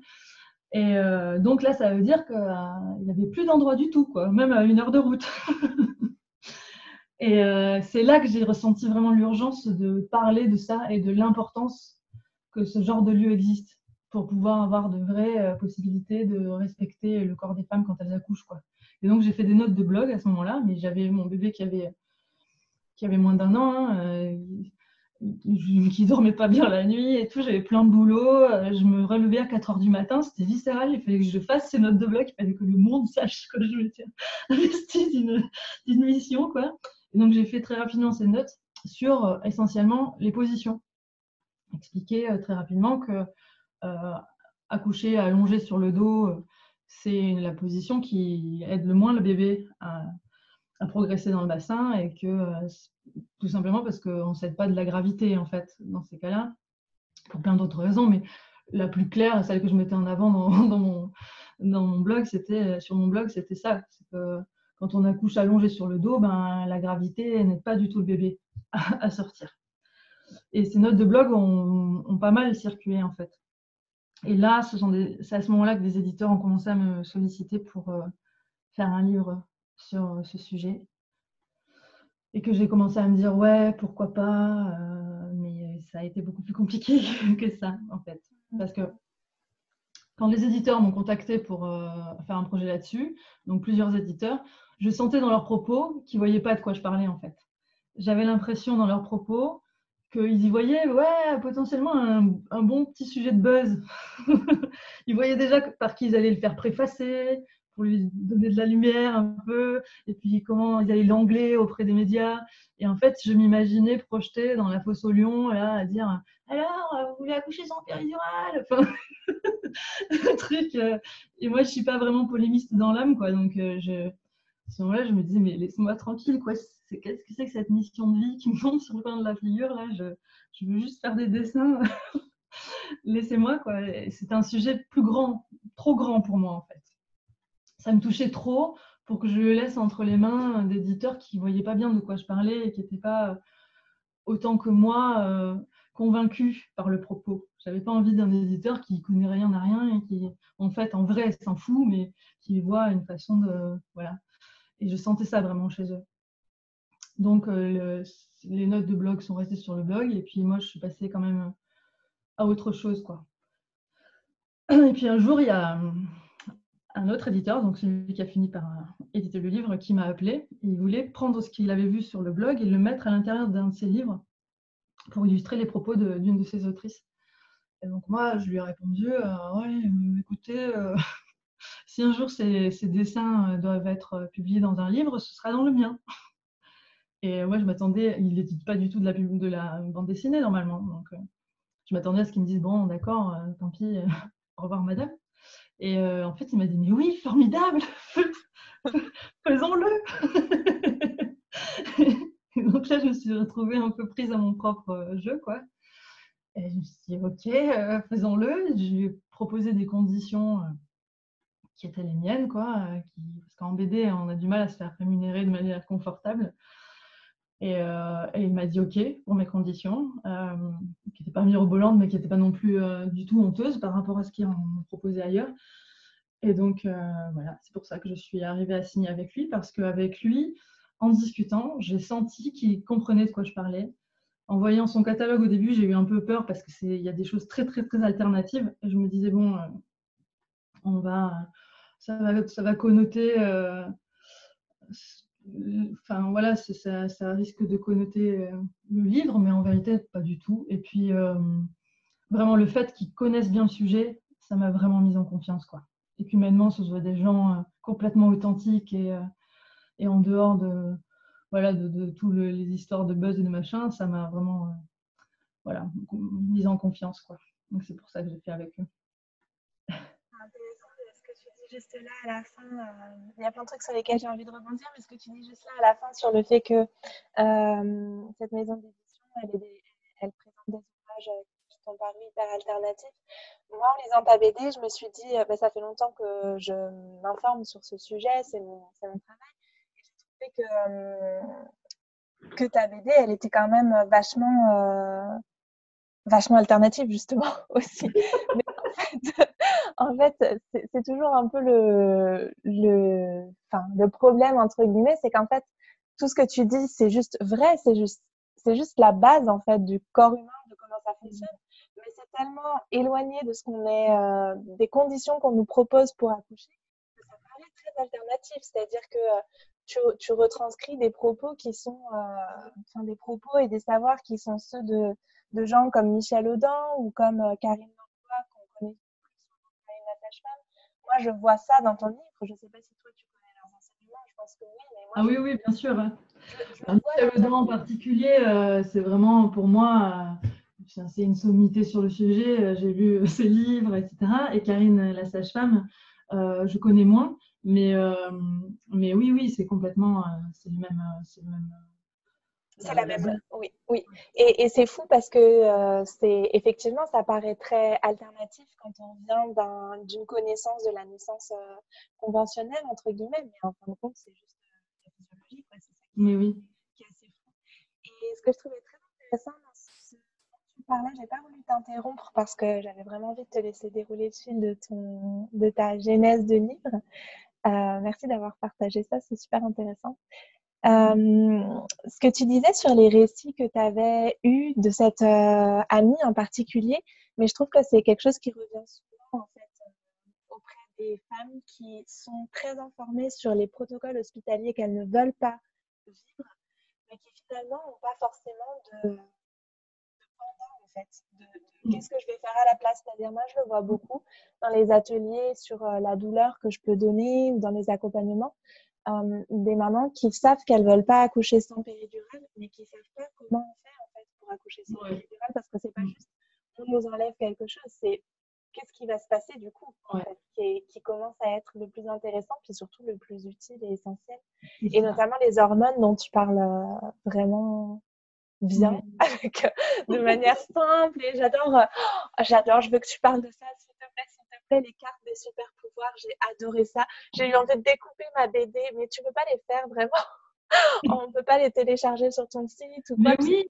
Et euh, donc là, ça veut dire qu'il euh, n'y avait plus d'endroit du tout, quoi, même à une heure de route. *laughs* et euh, c'est là que j'ai ressenti vraiment l'urgence de parler de ça et de l'importance que ce genre de lieu existe pour pouvoir avoir de vraies possibilités de respecter le corps des femmes quand elles accouchent. Quoi. Et donc j'ai fait des notes de blog à ce moment-là, mais j'avais mon bébé qui avait, qui avait moins d'un an. Hein, qui dormait pas bien la nuit et tout, j'avais plein de boulot, euh, je me relevais à 4 heures du matin, c'était viscéral, il fallait que je fasse ces notes de bloc, il fallait que le monde *laughs* sache que je m'étais investie d'une mission. Quoi. Et donc j'ai fait très rapidement ces notes sur euh, essentiellement les positions. Expliquer euh, très rapidement que accoucher allongé sur le dos, c'est la position qui aide le moins le bébé à, progresser dans le bassin et que euh, tout simplement parce qu'on ne s'aide pas de la gravité en fait dans ces cas-là, pour plein d'autres raisons, mais la plus claire, celle que je mettais en avant dans, *laughs* mon, blog, c'était sur mon blog, c'était ça. Que quand on accouche allongé sur le dos, ben, la gravité n'aide pas du tout le bébé *laughs* à, sortir. Et ces notes de blog ont, pas mal circulé en fait. Et là, c'est à ce moment-là que des éditeurs ont commencé à me solliciter pour euh, faire un livre sur euh, ce sujet. Et que j'ai commencé à me dire, ouais, pourquoi pas, euh, mais ça a été beaucoup plus compliqué *laughs* que ça, en fait. Parce que quand les éditeurs m'ont contacté pour faire un projet là-dessus, donc plusieurs éditeurs, je sentais dans leurs propos qu'ils ne voyaient pas de quoi je parlais, en fait. J'avais l'impression dans leurs propos qu'ils y voyaient, ouais, potentiellement un, bon petit sujet de buzz. *laughs* ils voyaient déjà par qui ils allaient le faire préfacer, pour lui donner de la lumière un peu, et puis comment il y a l'anglais auprès des médias. Et en fait, je m'imaginais projeter dans la fosse au lion, là, à dire Alors, vous voulez accoucher sans péridurale enfin, *laughs* truc. Euh, et moi, je suis pas vraiment polémiste dans l'âme, quoi. Donc, euh, je, ce moment-là, je me disais Mais laisse-moi tranquille, quoi. Qu'est-ce que c'est que cette mission de vie qui me tombe sur le coin de la figure, là? Je, je veux juste faire des dessins. *laughs* Laissez-moi, quoi. C'est un sujet plus grand, trop grand pour moi, en fait ça me touchait trop pour que je le laisse entre les mains d'éditeurs qui ne voyaient pas bien de quoi je parlais et qui n'étaient pas autant que moi convaincus par le propos. J'avais pas envie d'un éditeur qui connaît rien à rien et qui, en fait, en vrai, s'en fout, mais qui voit une façon de. Voilà. Et je sentais ça vraiment chez eux. Donc, euh, les notes de blog sont restées sur le blog, et puis moi, je suis passée quand même à autre chose, quoi. Et puis un jour, il y a un autre éditeur, donc celui qui a fini par éditer le livre, qui m'a appelé. Il voulait prendre ce qu'il avait vu sur le blog et le mettre à l'intérieur d'un de ses livres pour illustrer les propos d'une de, ses autrices. Et donc moi, je lui ai répondu, euh, ouais, euh, écoutez, euh, si un jour ces, dessins doivent être publiés dans un livre, ce sera dans le mien. *laughs* Et moi, je m'attendais, il n'édite pas du tout de la, de la bande dessinée normalement. Donc, je m'attendais à ce qu'il me dise, bon, d'accord, tant pis, *laughs* au revoir madame. Et en fait, il m'a dit, mais oui, formidable, *laughs* faisons-le. donc là, je me suis retrouvée un peu prise à mon propre jeu, quoi. Et je me suis dit, OK, euh, faisons-le. Je lui ai proposé des conditions euh, qui étaient les miennes, quoi. Euh, parce qu'en BD, on a du mal à se faire rémunérer de manière confortable. Et, il m'a dit OK pour mes conditions, qui n'étaient pas mirobolantes, mais qui n'étaient pas non plus du tout honteuses par rapport à ce m'a proposé ailleurs. Et donc, voilà, c'est pour ça que je suis arrivée à signer avec lui, parce qu'avec lui, en discutant, j'ai senti qu'il comprenait de quoi je parlais, en voyant son catalogue au début, j'ai eu un peu peur parce qu'il y a des choses très, très, très alternatives. Et je me disais, bon, euh, on va, ça, va, ça va connoter. Euh, enfin, voilà, ça, risque de connoter euh, le livre, mais en vérité, pas du tout. Et puis, vraiment, le fait qu'ils connaissent bien le sujet, ça m'a vraiment mise en confiance. Quoi. Et puis, maintenant, ce soit des gens complètement authentiques et, et en dehors de voilà, de, de toutes les histoires de buzz et de machin, ça m'a vraiment euh, voilà, mise en confiance. Quoi. Donc c'est pour ça que j'ai fait avec eux. Intéressant ce que tu dis juste là à la fin. Euh, il y a plein de trucs sur lesquels j'ai envie de rebondir, mais ce que tu dis juste là à la fin sur le fait que euh, cette maison d'édition, elle, elle, présente des ouvrages qui sont parus hyper alternatifs. Moi, en lisant ta BD, je me suis dit, bah, ça fait longtemps que je m'informe sur ce sujet, c'est mon, travail que, euh, que ta BD, elle était quand même vachement, euh, vachement alternative, justement, *laughs* aussi. en fait, c'est toujours un peu le, le, enfin, le problème, entre guillemets, c'est qu'en fait, tout ce que tu dis, c'est juste vrai, c'est juste, c'est juste la base, en fait, du corps humain, de comment ça fonctionne. Mais c'est tellement éloigné de ce qu'on est, euh, des conditions qu'on nous propose pour accoucher, que ça paraît très alternatif. C'est-à-dire que tu, tu, retranscris des propos qui sont, euh, enfin, des propos et des savoirs qui sont ceux de, de gens comme Michel Audin ou comme euh, Karine femme Moi, je vois ça dans ton livre. Je ne sais pas si toi, tu connais leurs enseignements. Je pense que oui. Mais moi, ah oui, oui, bien sûr. Michel Audin en particulier, euh, c'est vraiment pour moi. c'est une sommité sur le sujet, j'ai lu ses livres, etc. Et Karine, la sage-femme, je connais moins. Mais, euh, mais oui, oui, c'est complètement, euh, c'est le même. Euh, c'est c'est la même, oui, oui. Et, et c'est fou parce que c'est effectivement, ça paraît très alternatif quand on vient d'une connaissance de la naissance conventionnelle entre guillemets, mais en fin de compte, c'est juste la physiologie, quoi. C'est ça qui, mais oui. qui est assez fou. Et ce que je trouvais très intéressant dans ce dont tu parlais, j'ai pas voulu t'interrompre parce que j'avais vraiment envie de te laisser dérouler le fil de ton, de ta genèse de livre. Euh, merci d'avoir partagé ça, c'est super intéressant. Euh, ce que tu disais sur les récits que tu avais eus de cette euh, amie en particulier, mais je trouve que c'est quelque chose qui revient souvent en fait auprès des femmes qui sont très informées sur les protocoles hospitaliers qu'elles ne veulent pas vivre, mais qui finalement n'ont pas forcément de, de, qu'est-ce que je vais faire à la place. C'est-à-dire, moi, je le vois beaucoup dans les ateliers sur euh, la douleur que je peux donner ou dans les accompagnements. Euh, des mamans qui savent qu'elles veulent pas accoucher sans péridurale, mais qui savent pas comment on fait en fait pour accoucher sans péridurale parce que c'est pas mm. juste on nous enlève quelque chose, c'est qu'est-ce qui va se passer du coup en fait, qui, qui, commence à être le plus intéressant puis surtout le plus utile et essentiel et notamment les hormones dont tu parles euh, vraiment bien, avec, *laughs* de manière simple. Et j'adore, euh, j'adore, je veux que tu parles de ça, s'appelait Les cartes des super pouvoirs. J'ai adoré ça. J'ai eu envie de découper ma BD, mais tu peux pas les faire vraiment. *laughs* On ne peut pas les télécharger sur ton site ou quoi. Mais oui,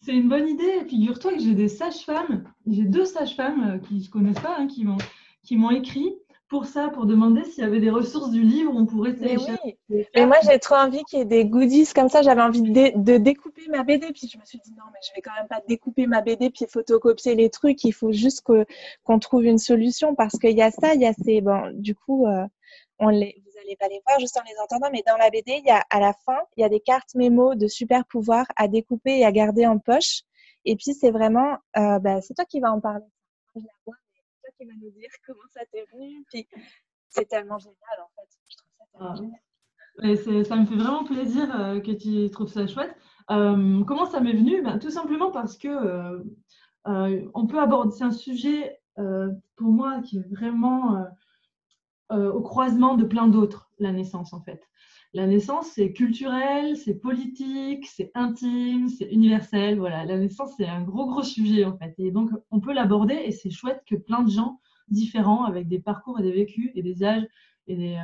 c'est une bonne idée. Figure-toi que j'ai des sages-femmes, j'ai deux sages-femmes qui ne se connaissent pas, hein, qui m'ont écrit pour ça, pour demander s'il y avait des ressources du livre, on pourrait télécharger. Mais, oui. moi, j'ai trop envie qu'il y ait des goodies comme ça. J'avais envie de, découper ma BD. Puis je me suis dit, non, mais je vais quand même pas découper ma BD puis photocopier les trucs. Il faut juste qu'on trouve une solution parce qu'il y a ça, il y a ces. Bon, du coup, euh, on les, vous n'allez pas les voir juste en les entendant, mais dans la BD, il y a, à la fin, il y a des cartes mémo de super pouvoirs à découper et à garder en poche. Et puis, c'est vraiment. Euh, bah, c'est toi qui vas en parler. Je la vois qui va nous dire comment ça t'est venu. Puis c'est tellement génial en fait. Je trouve ça tellement ah. génial. ça me fait vraiment plaisir euh, que tu trouves ça chouette. Euh, comment ça m'est venu? Ben, Tout simplement parce que euh, on peut aborder, c'est un sujet pour moi qui est vraiment au croisement de plein d'autres, la naissance en fait. La naissance, c'est culturel, c'est politique, c'est intime, c'est universel. Voilà, la naissance, c'est un gros, gros sujet en fait. Et donc, on peut l'aborder et c'est chouette que plein de gens différents, avec des parcours et des vécus et des âges et des,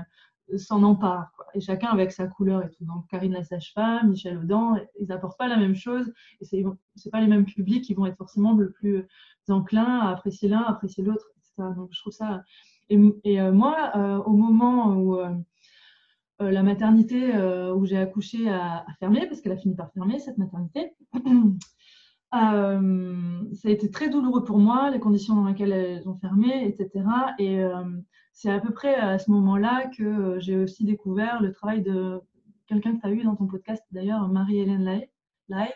euh, s'en emparent. Et chacun avec sa couleur et tout. Donc, Karine la sage-femme, Michel Audin, ils n'apportent pas la même chose et c'est n'est pas les mêmes publics qui vont être forcément le plus enclins à apprécier l'un, à apprécier l'autre, etc. Donc, je trouve ça. Et, euh, moi, euh, au moment où euh, la maternité euh, où j'ai accouché a, fermé, parce qu'elle a fini par fermer, cette maternité. *clears throat* Euh, ça a été très douloureux pour moi, les conditions dans lesquelles elles ont fermé, etc. Et c'est à peu près à ce moment-là que j'ai aussi découvert le travail de quelqu'un que tu as eu dans ton podcast, d'ailleurs, Marie-Hélène Lai,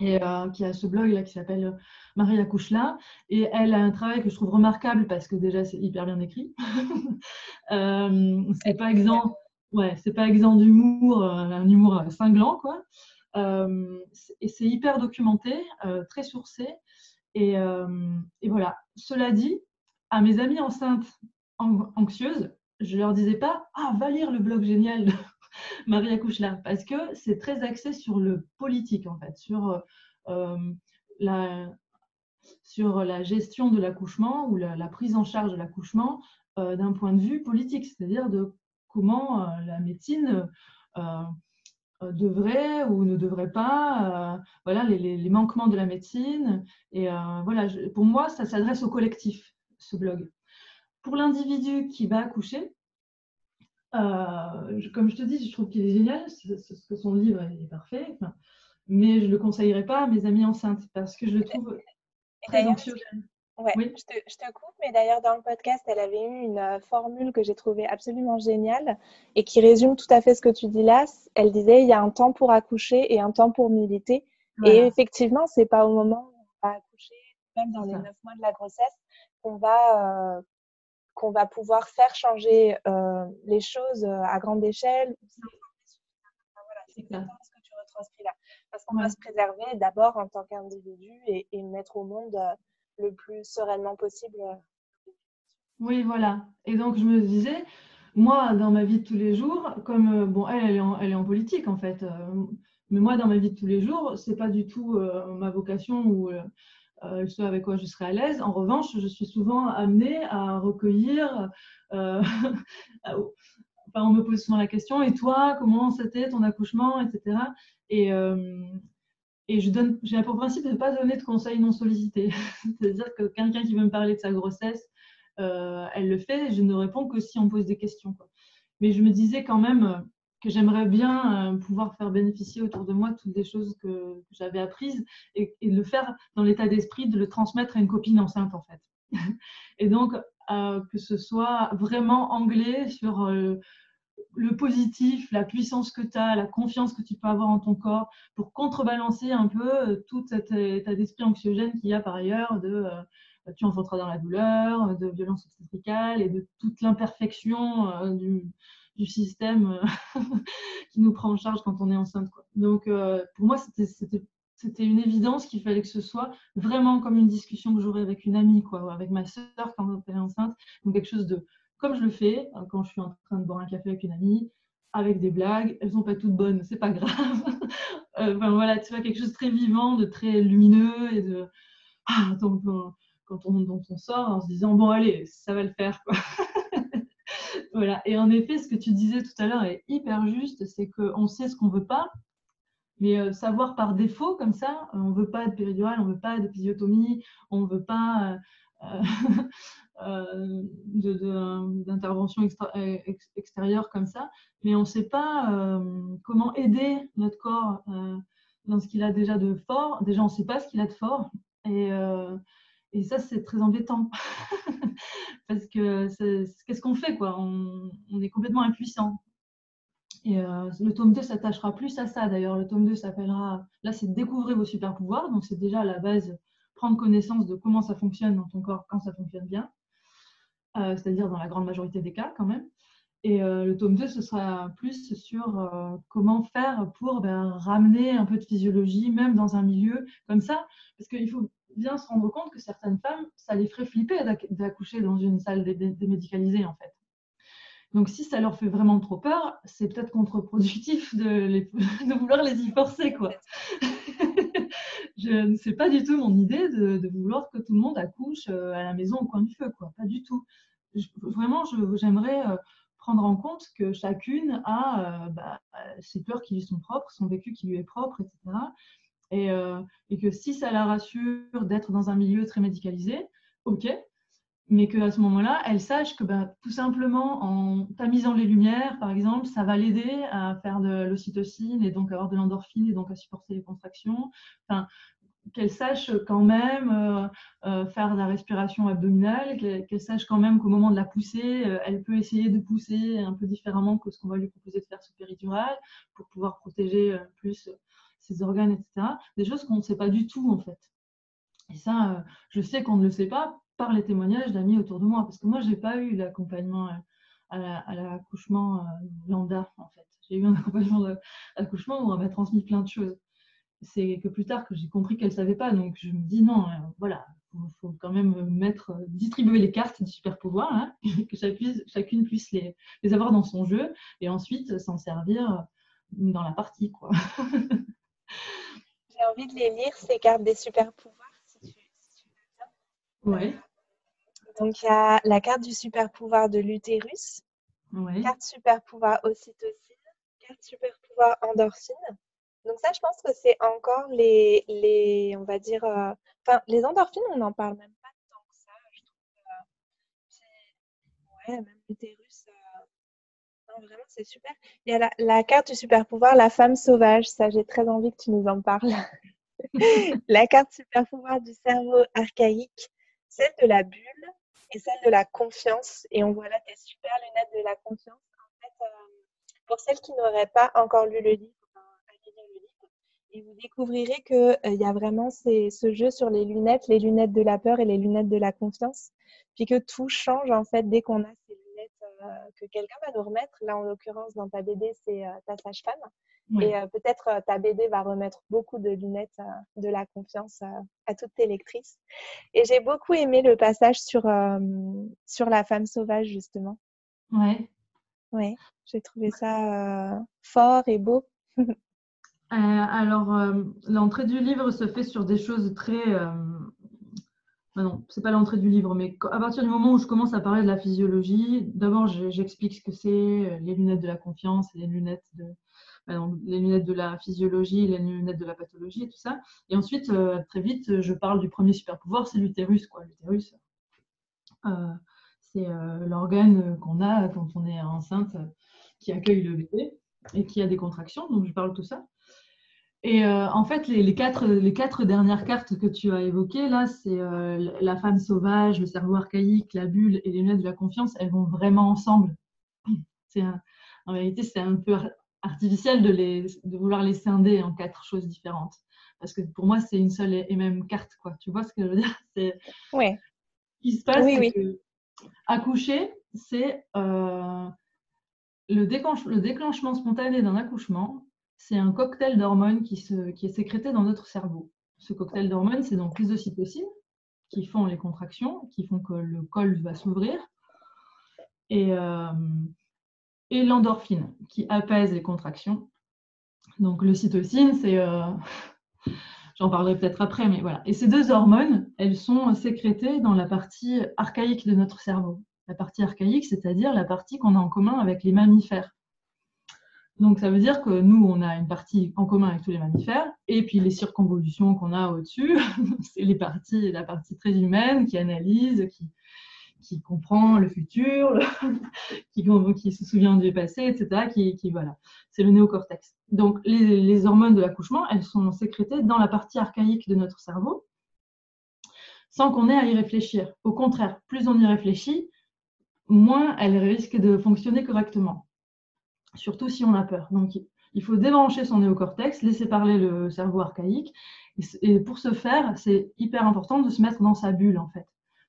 et qui a ce blog là qui s'appelle Marie accouche là. Et elle a un travail que je trouve remarquable parce que déjà c'est hyper bien écrit. *laughs* euh, c'est pas exempt, ouais, c'est pas exempt d'humour, euh, un humour cinglant quoi. Euh, et c'est hyper documenté, euh, très sourcé. Et, et, voilà. Cela dit, à mes amies enceintes anxieuses, je leur disais pas ah va lire le blog génial accouche là parce que c'est très axé sur le politique en fait, sur la, sur la gestion de l'accouchement ou la, prise en charge de l'accouchement euh, d'un point de vue politique, c'est-à-dire de comment euh, la médecine euh, devrait ou ne devrait pas, voilà les, manquements de la médecine. Et voilà, pour moi, ça s'adresse au collectif, ce blog. Pour l'individu qui va accoucher, comme je te dis, je trouve qu'il est génial, que son livre est parfait, mais je ne le conseillerais pas à mes amies enceintes parce que je le trouve Très anxiogène. Ouais, Je, te, je, te, coupe, mais d'ailleurs dans le podcast, elle avait eu une euh, formule que j'ai trouvée absolument géniale et qui résume tout à fait ce que tu dis là. Elle disait il y a un temps pour accoucher et un temps pour militer. Et effectivement, c'est pas au moment où on va accoucher, même dans les neuf mois de la grossesse, qu'on va euh, qu'on va pouvoir faire changer euh, les choses à grande échelle. Voilà, c'est exactement ce que tu retranscris là. Parce qu'on va se préserver d'abord en tant qu'individu et, mettre au monde euh, le plus sereinement possible. Euh, oui, voilà. Et donc, je me disais, moi, dans ma vie de tous les jours, comme, euh, bon, elle, elle est, en, elle est en politique, en fait. mais moi, dans ma vie de tous les jours, c'est pas du tout ma vocation ou ce avec quoi je serais à l'aise. En revanche, je suis souvent amenée à recueillir. *laughs* enfin, on me pose souvent la question, et toi, comment c'était ton accouchement, etc. Et, euh, et je donne, j'ai pour principe de ne pas donner de conseils non sollicités. *laughs* C'est-à-dire que quelqu'un qui veut me parler de sa grossesse, euh, elle le fait, je ne réponds que si on me pose des questions. Mais je me disais quand même que j'aimerais bien euh, pouvoir faire bénéficier autour de moi toutes des choses que, j'avais apprises et, et, le faire dans l'état d'esprit de le transmettre à une copine enceinte en fait. *laughs* et donc que ce soit vraiment anglais sur le positif, la puissance que tu as, la confiance que tu peux avoir en ton corps pour contrebalancer un peu euh, tout cet état d'esprit anxiogène qu'il y a par ailleurs de euh, tu enfanteras dans la douleur, de violence obstétricale et de toute l'imperfection euh, du, système *laughs* qui nous prend en charge quand on est enceinte. Donc pour moi, c'était une évidence qu'il fallait que ce soit vraiment comme une discussion que j'aurais avec une amie, quoi, avec ma soeur quand elle est enceinte, donc quelque chose de comme je le fais hein, quand je suis en train de boire un café avec une amie, avec des blagues. Elles sont pas toutes bonnes, c'est pas grave. *laughs* Euh, enfin voilà, tu vois quelque chose de très vivant, de très lumineux et de ah, quand on, on sort en se disant bon allez, ça va le faire. Quoi. *laughs* voilà. Et en effet, ce que tu disais tout à l'heure est hyper juste, c'est qu'on sait ce qu'on veut pas, mais euh, savoir par défaut comme ça, on veut pas de péridurale, on veut pas d'épisiotomie, on veut pas euh, euh, *laughs* d'intervention extérieure comme ça, mais on ne sait pas comment aider notre corps dans ce qu'il a déjà de fort. Déjà, on ne sait pas ce qu'il a de fort. Et ça, c'est très embêtant. *laughs* Parce que qu'est-ce qu'on fait quoi? On, est complètement impuissant. Et le tome 2 s'attachera plus à ça d'ailleurs. Le tome 2 s'appellera, là c'est découvrir vos super pouvoirs. Donc c'est déjà la base, prendre connaissance de comment ça fonctionne dans ton corps quand ça fonctionne bien. C'est-à-dire dans la grande majorité des cas quand même. Et euh, le tome 2, ce sera plus sur euh, comment faire pour ben, ramener un peu de physiologie, même dans un milieu comme ça. Parce qu'il faut bien se rendre compte que certaines femmes, ça les ferait flipper d'accoucher dans une salle démédicalisée, en fait. Donc, si ça leur fait vraiment trop peur, c'est peut-être contre-productif de, *laughs* vouloir les y forcer, quoi. *laughs* je ne pas du tout mon idée de, vouloir que tout le monde accouche euh, à la maison au coin du feu, quoi. Pas du tout. vraiment, j'aimerais prendre en compte que chacune a euh, bah, ses peurs qui lui sont propres, son vécu qui lui est propre, etc. Et, euh, et que si ça la rassure d'être dans un milieu très médicalisé, ok, mais qu'à ce moment-là, elle sache que bah, tout simplement en tamisant les lumières, par exemple, ça va l'aider à faire de l'ocytocine et donc avoir de l'endorphine et donc à supporter les contractions. Qu'elle sache quand même euh, euh, faire de la respiration abdominale, qu'elle sache quand même qu'au moment de la poussée, euh, elle peut essayer de pousser un peu différemment que ce qu'on va lui proposer de faire sous péridurale pour pouvoir protéger plus ses organes, etc. Des choses qu'on ne sait pas du tout en fait. Et ça, je sais qu'on ne le sait pas par les témoignages d'amis autour de moi, parce que moi, je n'ai pas eu l'accompagnement à l'accouchement lambda en fait. J'ai eu un *laughs* accompagnement d'accouchement où on m'a transmis plein de choses c'est que plus tard que j'ai compris qu'elle ne savait pas. Donc je me dis non, euh, voilà, il faut, quand même mettre, euh, distribuer les cartes du super pouvoir, hein, *laughs* que chacune puisse les, les, avoir dans son jeu et ensuite s'en servir dans la partie. quoi. *laughs* j'ai envie de les lire, ces cartes des super pouvoirs, si tu, si veux Ouais. Donc il y a la carte du super pouvoir de l'utérus, ouais. carte super pouvoir ocytocine, carte super pouvoir endorphine donc ça, je pense que c'est encore les, les, on va dire, euh, enfin, les endorphines, on n'en parle même pas tant que ça. Je trouve, euh, ouais, même l'utérus, euh, vraiment, c'est super. Il y a la, carte du super pouvoir, la femme sauvage. Ça, j'ai très envie que tu nous en parles. *laughs* la carte super pouvoir du cerveau archaïque, celle de la bulle et celle de la confiance. Et on voit là tes super lunettes de la confiance. En fait, pour celles qui n'auraient pas encore lu le livre, et vous découvrirez qu'il euh, y a vraiment ce jeu sur les lunettes, les lunettes de la peur et les lunettes de la confiance. Puis que tout change en fait dès qu'on a ces euh, que quelqu'un va nous remettre. Là, en l'occurrence, dans ta BD, c'est euh, ta sage-femme. Et peut-être ta BD va remettre beaucoup de lunettes de la confiance à toutes tes lectrices. Et j'ai beaucoup aimé le passage sur, sur la femme sauvage, justement. Ouais. Ouais, j'ai trouvé ça fort et beau. *laughs* Euh, alors, euh, l'entrée du livre se fait sur des choses très. Euh... Ah non, c'est pas l'entrée du livre, mais à partir du moment où je commence à parler de la physiologie, d'abord j'explique ce que c'est euh, les lunettes de la confiance, les lunettes de, les lunettes de la physiologie, les lunettes de la pathologie et tout ça. Et ensuite, très vite, je parle du premier super pouvoir, c'est l'utérus. L'utérus, c'est l'organe qu'on a quand on est enceinte qui accueille le bébé et qui a des contractions. Donc, je parle de tout ça. Et euh, en fait, les, quatre, les quatre dernières cartes que tu as évoquées, là, c'est euh, la femme sauvage, le cerveau archaïque, la bulle et les lunettes de la confiance, elles vont vraiment ensemble. en réalité, c'est un peu artificiel de, les, de vouloir les scinder en quatre choses différentes. Parce que pour moi, c'est une seule et même carte. Quoi. Tu vois ce que je veux dire? C'est, Ce qui se passe, c'est que accoucher, c'est euh, le, le déclenchement spontané d'un accouchement c'est un cocktail d'hormones qui, est sécrété dans notre cerveau. Ce cocktail d'hormones, c'est donc les ocytocines qui font les contractions, qui font que le col va s'ouvrir, et, euh, l'endorphine qui apaise les contractions. Donc l'ocytocine, c'est... Euh, *laughs* J'en parlerai peut-être après, mais voilà. Et ces deux hormones, elles sont sécrétées dans la partie archaïque de notre cerveau. La partie archaïque, c'est-à-dire la partie qu'on a en commun avec les mammifères. Donc ça veut dire que nous, on a une partie en commun avec tous les mammifères, et puis les circonvolutions qu'on a au-dessus, *laughs* c'est les parties, la partie très humaine qui analyse, qui, comprend le futur, *laughs* qui, qui, se souvient du passé, etc. Qui, qui voilà, c'est le néocortex. Donc les, les hormones de l'accouchement, elles sont sécrétées dans la partie archaïque de notre cerveau, sans qu'on ait à y réfléchir. Au contraire, plus on y réfléchit, moins elles risquent de fonctionner correctement surtout si on a peur. Donc, il faut débrancher son néocortex, laisser parler le cerveau archaïque. Et pour ce faire, c'est hyper important de se mettre dans sa bulle, en fait.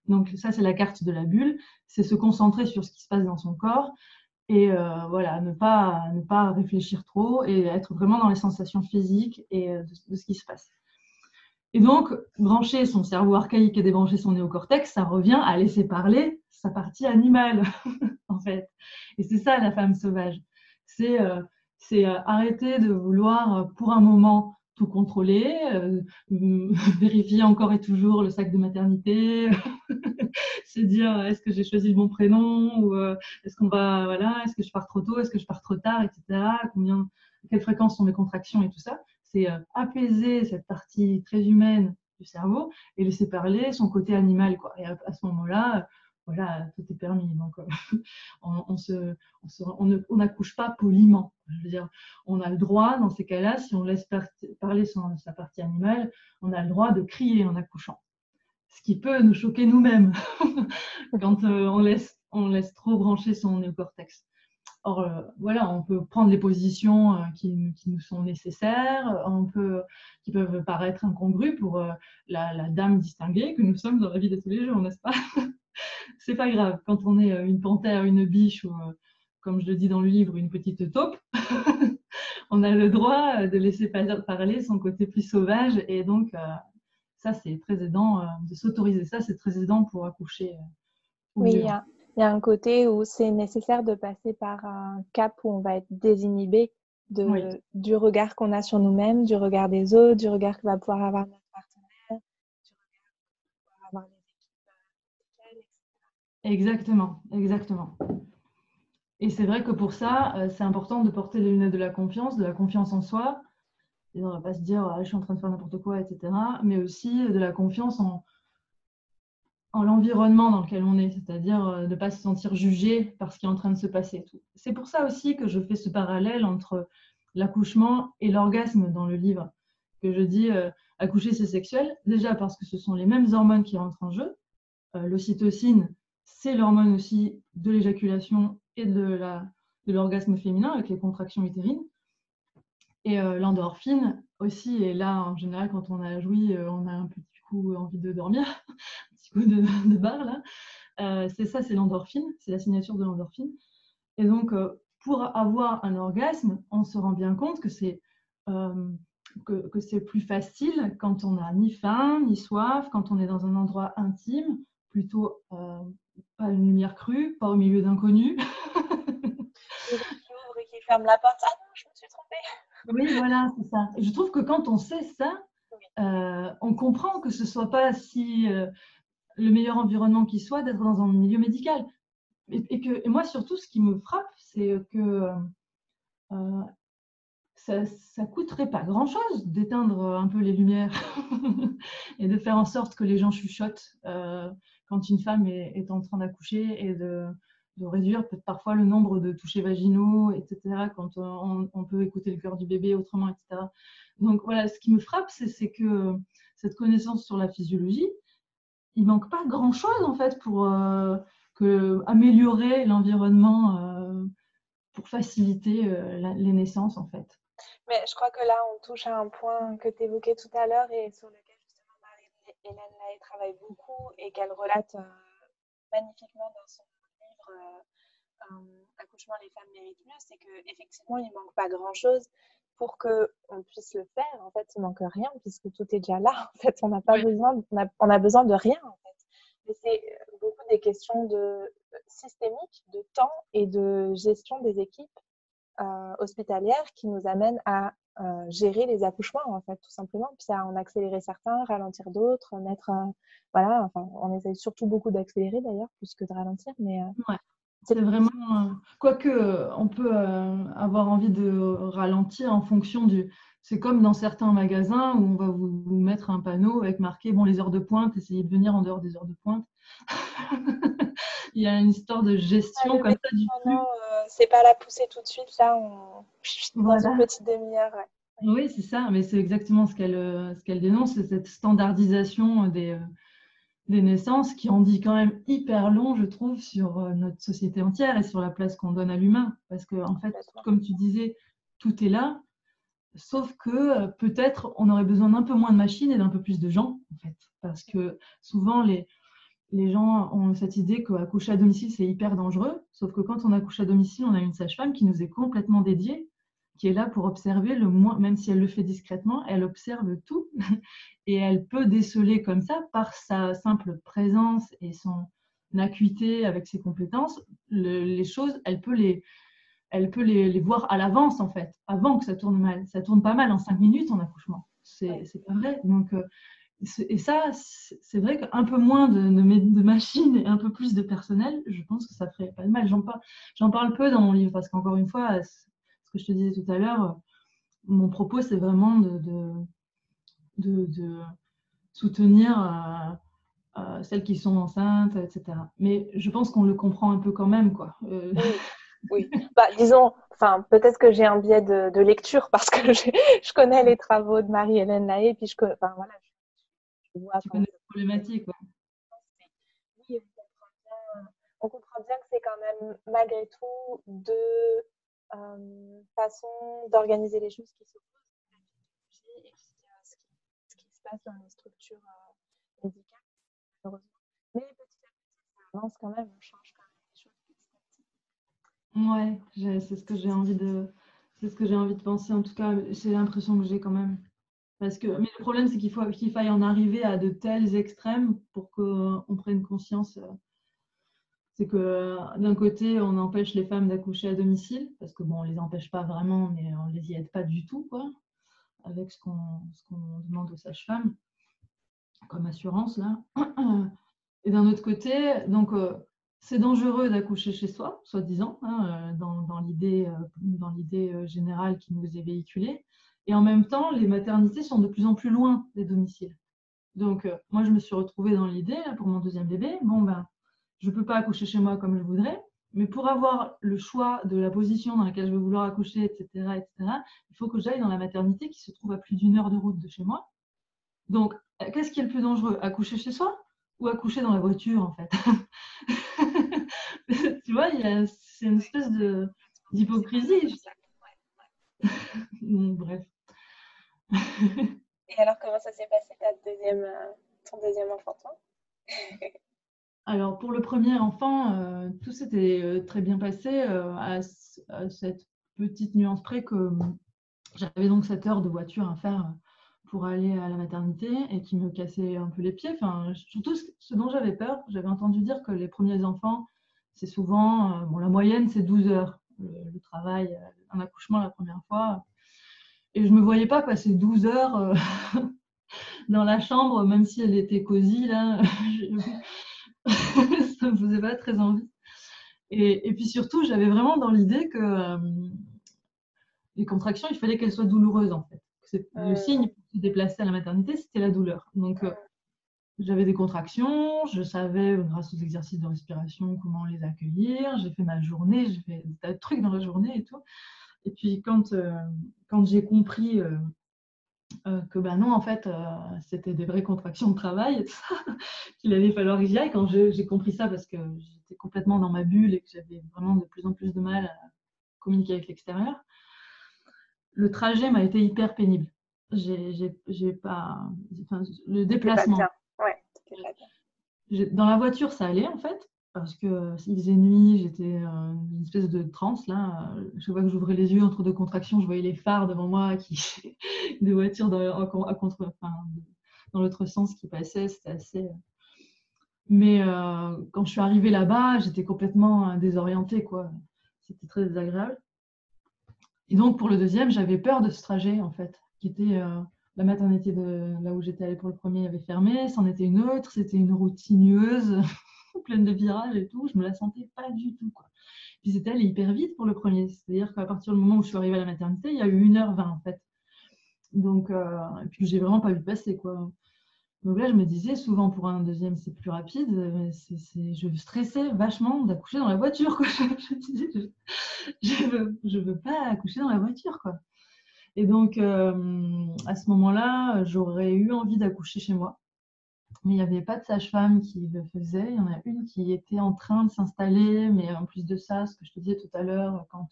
Donc, ça, c'est la carte de la bulle. C'est se concentrer sur ce qui se passe dans son corps et euh, voilà, ne pas, ne pas réfléchir trop et être vraiment dans les sensations physiques et euh, de, ce qui se passe. Et donc, brancher son cerveau archaïque et débrancher son néocortex, ça revient à laisser parler sa partie animale, *laughs* en fait. Et c'est ça la femme sauvage c'est euh, euh, arrêter de vouloir euh, pour un moment tout contrôler, *laughs* vérifier encore et toujours le sac de maternité, *laughs* se dire est-ce que j'ai choisi le bon prénom ou est-ce qu'on va voilà, est-ce que je pars trop tôt, est-ce que je pars trop tard, etc. Combien, quelle fréquence sont mes contractions et tout ça. C'est apaiser cette partie très humaine du cerveau et laisser parler son côté animal quoi. Et à, à ce moment-là, voilà, tout est permis. Donc, euh, *laughs* on, se, on, n'accouche pas poliment. Je veux dire, on a le droit, dans ces cas-là, si on laisse parler sa partie animale, on a le droit de crier en accouchant. Ce qui peut nous choquer nous-mêmes *laughs* quand euh, on, laisse, on laisse trop brancher son néocortex. Or, euh, voilà, on peut prendre les positions qui, nous sont nécessaires, on peut, qui peuvent paraître incongrues pour la, la, dame distinguée que nous sommes dans la vie de tous les jours, n'est-ce pas? *laughs* *laughs* c'est pas grave. Quand on est euh, une panthère, une biche ou, euh, comme je le dis dans le livre, une petite taupe, *laughs* on a le droit euh, de laisser parler son côté plus sauvage. Et donc, ça, c'est très aidant de s'autoriser ça, c'est très aidant pour accoucher. oui, il y, a, un côté où c'est nécessaire de passer par un cap où on va être désinhibé de, du regard qu'on a sur nous-mêmes, du regard des autres, du regard que va pouvoir avoir notre partenaire, du regard que va pouvoir avoir les Exactement, exactement. Et c'est vrai que pour ça, euh, c'est important de porter les lunettes de la confiance, de la confiance en soi. Et on ne va pas se dire, ah, je suis en train de faire n'importe quoi, etc. Mais aussi de la confiance en, en l'environnement dans lequel on est, c'est-à-dire euh, de ne pas se sentir jugé par ce qui est en train de se passer. C'est pour ça aussi que je fais ce parallèle entre l'accouchement et l'orgasme dans le livre. Que je dis, euh, accoucher, c'est sexuel, déjà parce que ce sont les mêmes hormones qui rentrent en jeu. L'ocytocine, c'est l'hormone aussi de l'éjaculation et de l'orgasme féminin avec les contractions utérines. Et euh, l'endorphine aussi, et là en général quand on a joui, euh, on a un petit coup envie de dormir, *laughs* un petit coup de, barre là. Euh, c'est ça, c'est l'endorphine, c'est la signature de l'endorphine. Et donc pour avoir un orgasme, on se rend bien compte que c'est que, que c'est plus facile quand on n'a ni faim, ni soif, quand on est dans un endroit intime, plutôt pas une lumière crue, pas au milieu d'inconnus. et qui ferme la porte. Ah non, je me suis trompée. Oui, voilà, c'est ça. je trouve que quand on sait ça, euh, on comprend que ce soit pas si euh, le meilleur environnement qui soit d'être dans un milieu médical. Et, que moi, surtout, ce qui me frappe, c'est que euh, ça, ça coûterait pas grand-chose d'éteindre un peu les lumières *laughs* et de faire en sorte que les gens chuchotent quand une femme est, en train d'accoucher et de, réduire peut-être parfois le nombre de touchés vaginaux, etc., quand on, peut écouter le cœur du bébé autrement, etc. Donc voilà, ce qui me frappe, c'est que cette connaissance sur la physiologie, il manque pas grand-chose en fait pour euh, améliorer l'environnement euh, pour faciliter euh, les naissances en fait. Mais je crois que là, on touche à un point que tu évoquais tout à l'heure et sur lequel Hélène Lahaye travaille beaucoup et qu'elle relate euh, magnifiquement dans son livre euh, euh, Accouchement, les femmes méritent mieux, c'est qu'effectivement, il ne manque pas grand-chose pour qu'on puisse le faire. En fait, il ne manque rien puisque tout est déjà là. *laughs* En fait, on n'a pas besoin, on a, besoin de rien. En fait. Mais c'est beaucoup des questions de systémiques, de temps et de gestion des équipes hospitalière qui nous amène à gérer les accouchements, en fait, tout simplement. Puis à en accélérer certains, ralentir d'autres, mettre. voilà, enfin, on essaye surtout beaucoup d'accélérer d'ailleurs, plus que de ralentir. Mais, C'est vraiment. Quoique, on peut avoir envie de ralentir en fonction du. C'est comme dans certains magasins où on va vous, mettre un panneau avec marqué bon les heures de pointe, essayez de venir en dehors des heures de pointe. *laughs* Il y a une histoire de gestion comme ça du flux. Euh, c'est pas la pousser tout de suite, là, on... dans une petite demi-heure. Oui, c'est ça, mais c'est exactement ce qu'elle euh, ce qu'elle dénonce, c'est cette standardisation des, euh, des naissances qui en dit quand même hyper long, je trouve, sur notre société entière et sur la place qu'on donne à l'humain. Parce que, en fait, comme tu disais, tout est là, sauf que peut-être on aurait besoin d'un peu moins de machines et d'un peu plus de gens, en fait. Parce que souvent, les, les gens ont cette idée qu'accoucher à domicile, c'est hyper dangereux. Sauf que quand on accouche à domicile, on a une sage-femme qui nous est complètement dédiée, qui est là pour observer le moins, même si elle le fait discrètement, elle observe tout *laughs* et elle peut déceler comme ça, par sa simple présence et son acuité avec ses compétences, les choses, elle peut les, elle peut les, voir à l'avance en fait, avant que ça tourne mal. Ça tourne pas mal en cinq minutes en accouchement. C'est pas vrai. Donc, euh, et ça, c'est vrai qu'un peu moins de, de, machines et un peu plus de personnel, je pense que ça ferait pas de mal. J'en parle, parle peu dans mon livre parce qu'encore une fois, ce que je te disais tout à l'heure, mon propos, c'est vraiment de, de, soutenir euh, euh, celles qui sont enceintes, etc. Mais je pense qu'on le comprend un peu quand même. Quoi. Euh, oui, *laughs* Bah, disons, enfin, peut-être que j'ai un biais de, lecture parce que *laughs* je, connais les travaux de Marie-Hélène Lahaye, et puis je, enfin, voilà, tu connais la problématique. Oui, on comprend, bien, que c'est quand même malgré tout deux euh, façons d'organiser les choses qui s'opposent. Et puis ce, ce qui se passe dans les structures euh, médicales, malheureusement. Mais petit à petit, ça avance quand même, on change quand même les choses petit à petit. Ouais, c'est ce que j'ai envie de. C'est ce que j'ai envie de penser. En tout cas, c'est l'impression que j'ai quand même. Parce que, mais le problème, c'est qu'il faut qu'il faille en arriver à de tels extrêmes pour qu'on prenne conscience. Euh, c'est que d'un côté, on empêche les femmes d'accoucher à domicile, parce que bon, on les empêche pas vraiment, mais on les y aide pas du tout, quoi, avec ce qu'on demande aux sages-femmes comme assurance là. Et d'un autre côté, donc euh, c'est dangereux d'accoucher chez soi, soi-disant, hein, euh, dans, dans l'idée générale qui nous est véhiculée. Et en même temps, les maternités sont de plus en plus loin des domiciles. Donc, euh, moi, je me suis retrouvée dans l'idée, pour mon deuxième bébé, bon, ben, je ne peux pas accoucher chez moi comme je voudrais, mais pour avoir le choix de la position dans laquelle je vais vouloir accoucher, etc., etc., il faut que j'aille dans la maternité qui se trouve à plus d'une heure de route de chez moi. Donc, euh, qu'est-ce qui est le plus dangereux? Accoucher chez soi ou accoucher dans la voiture, en fait? *laughs* Tu vois, c'est une espèce d'hypocrisie. *laughs* Bref. Et alors, comment ça s'est passé ta deuxième, euh, ton deuxième enfant, toi? Alors, pour le premier enfant, euh, tout s'était euh, très bien passé à, cette petite nuance près que j'avais donc cette heure de voiture à faire pour aller à la maternité et qui me cassait un peu les pieds. Enfin, surtout ce dont j'avais peur, j'avais entendu dire que les premiers enfants, c'est souvent, bon, la moyenne, c'est 12 heures. Le travail, un accouchement la première fois, et je ne me voyais pas passer 12 heures euh, *laughs* dans la chambre, même si elle était cosy, là. *laughs* ça ne me faisait pas très envie. Et, puis surtout, j'avais vraiment dans l'idée que euh, les contractions, il fallait qu'elles soient douloureuses, en fait. Le signe pour se déplacer à la maternité, c'était la douleur. Donc, euh, j'avais des contractions, je savais, grâce aux exercices de respiration, comment les accueillir. J'ai fait ma journée, j'ai fait des tas de trucs dans la journée et tout. Et puis quand, euh, quand j'ai compris euh, euh, que ben non, en fait, c'était des vraies contractions de travail, *laughs* qu'il allait falloir que j'y aille, quand j'ai compris ça parce que j'étais complètement dans ma bulle et que j'avais vraiment de plus en plus de mal à communiquer avec l'extérieur, le trajet m'a été hyper pénible. J'ai pas. Enfin, le déplacement. Ouais, dans la voiture, ça allait en fait parce que s'il faisait nuit, j'étais dans une espèce de transe là. Je vois que j'ouvrais les yeux entre deux contractions, je voyais les phares devant moi, qui *laughs* des voitures dans, à contre, dans l'autre sens qui passaient. C'était assez. Mais euh, quand je suis arrivée là-bas, j'étais complètement désorientée, quoi. C'était très désagréable. Et donc, pour le deuxième, j'avais peur de ce trajet, en fait, qui était la maternité de là où j'étais allée pour le premier avait fermé, c'en était une autre, c'était une route sinueuse, *laughs* pleine de virages et tout, je me la sentais pas du tout. Quoi. Puis c'était allé hyper vite pour le premier, c'est-à-dire qu'à partir du moment où je suis arrivée à la maternité, il y a eu 1h20 en fait. Donc, euh, et puis j'ai vraiment pas vu passer quoi. Donc là, je me disais, souvent pour un deuxième, c'est plus rapide. c'est je stressais vachement d'accoucher dans la voiture. Quoi. *laughs* Je, me disais, je, veux, je veux pas accoucher dans la voiture. Quoi. Et donc, euh, à ce moment-là, j'aurais eu envie d'accoucher chez moi. Mais il n'y avait pas de sage-femme qui le faisait. Il y en a une qui était en train de s'installer. Mais en plus de ça, ce que je te disais tout à l'heure, quand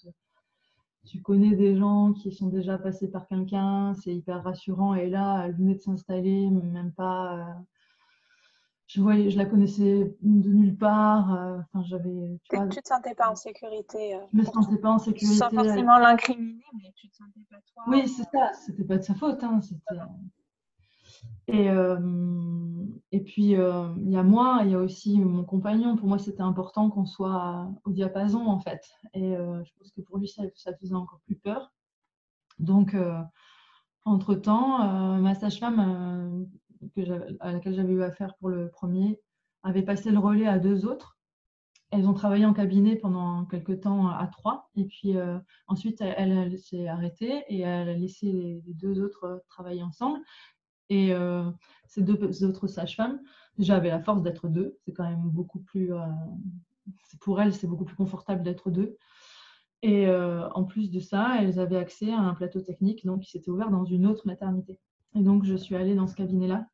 tu connais des gens qui sont déjà passés par quelqu'un, c'est hyper rassurant. Et là, elle venait de s'installer, même pas. Euh, je voyais, je la connaissais de nulle part. Euh, enfin, j'avais. Tu, ne te sentais pas en sécurité. Euh, je me sentais pas en sécurité. Sans forcément l'incriminer, mais tu te sentais pas toi. Oui, c'est ça. C'était pas de sa faute. Hein, et, euh, et puis, il y a moi, il y a aussi mon compagnon. Pour moi, c'était important qu'on soit au diapason, en fait. Et je pense que pour lui, ça, faisait encore plus peur. Donc, entre-temps, ma sage-femme à laquelle j'avais eu affaire pour le premier avait passé le relais à deux autres. Elles ont travaillé en cabinet pendant quelques temps à trois. Et puis euh, ensuite, elle, s'est arrêtée et elle a laissé les, deux autres travailler ensemble. Et euh, ces deux autres sages-femmes, déjà, avaient la force d'être deux. C'est quand même beaucoup plus. Euh, pour elles, c'est beaucoup plus confortable d'être deux. Et en plus de ça, elles avaient accès à un plateau technique donc, qui s'était ouvert dans une autre maternité. Et donc, je suis allée dans ce cabinet-là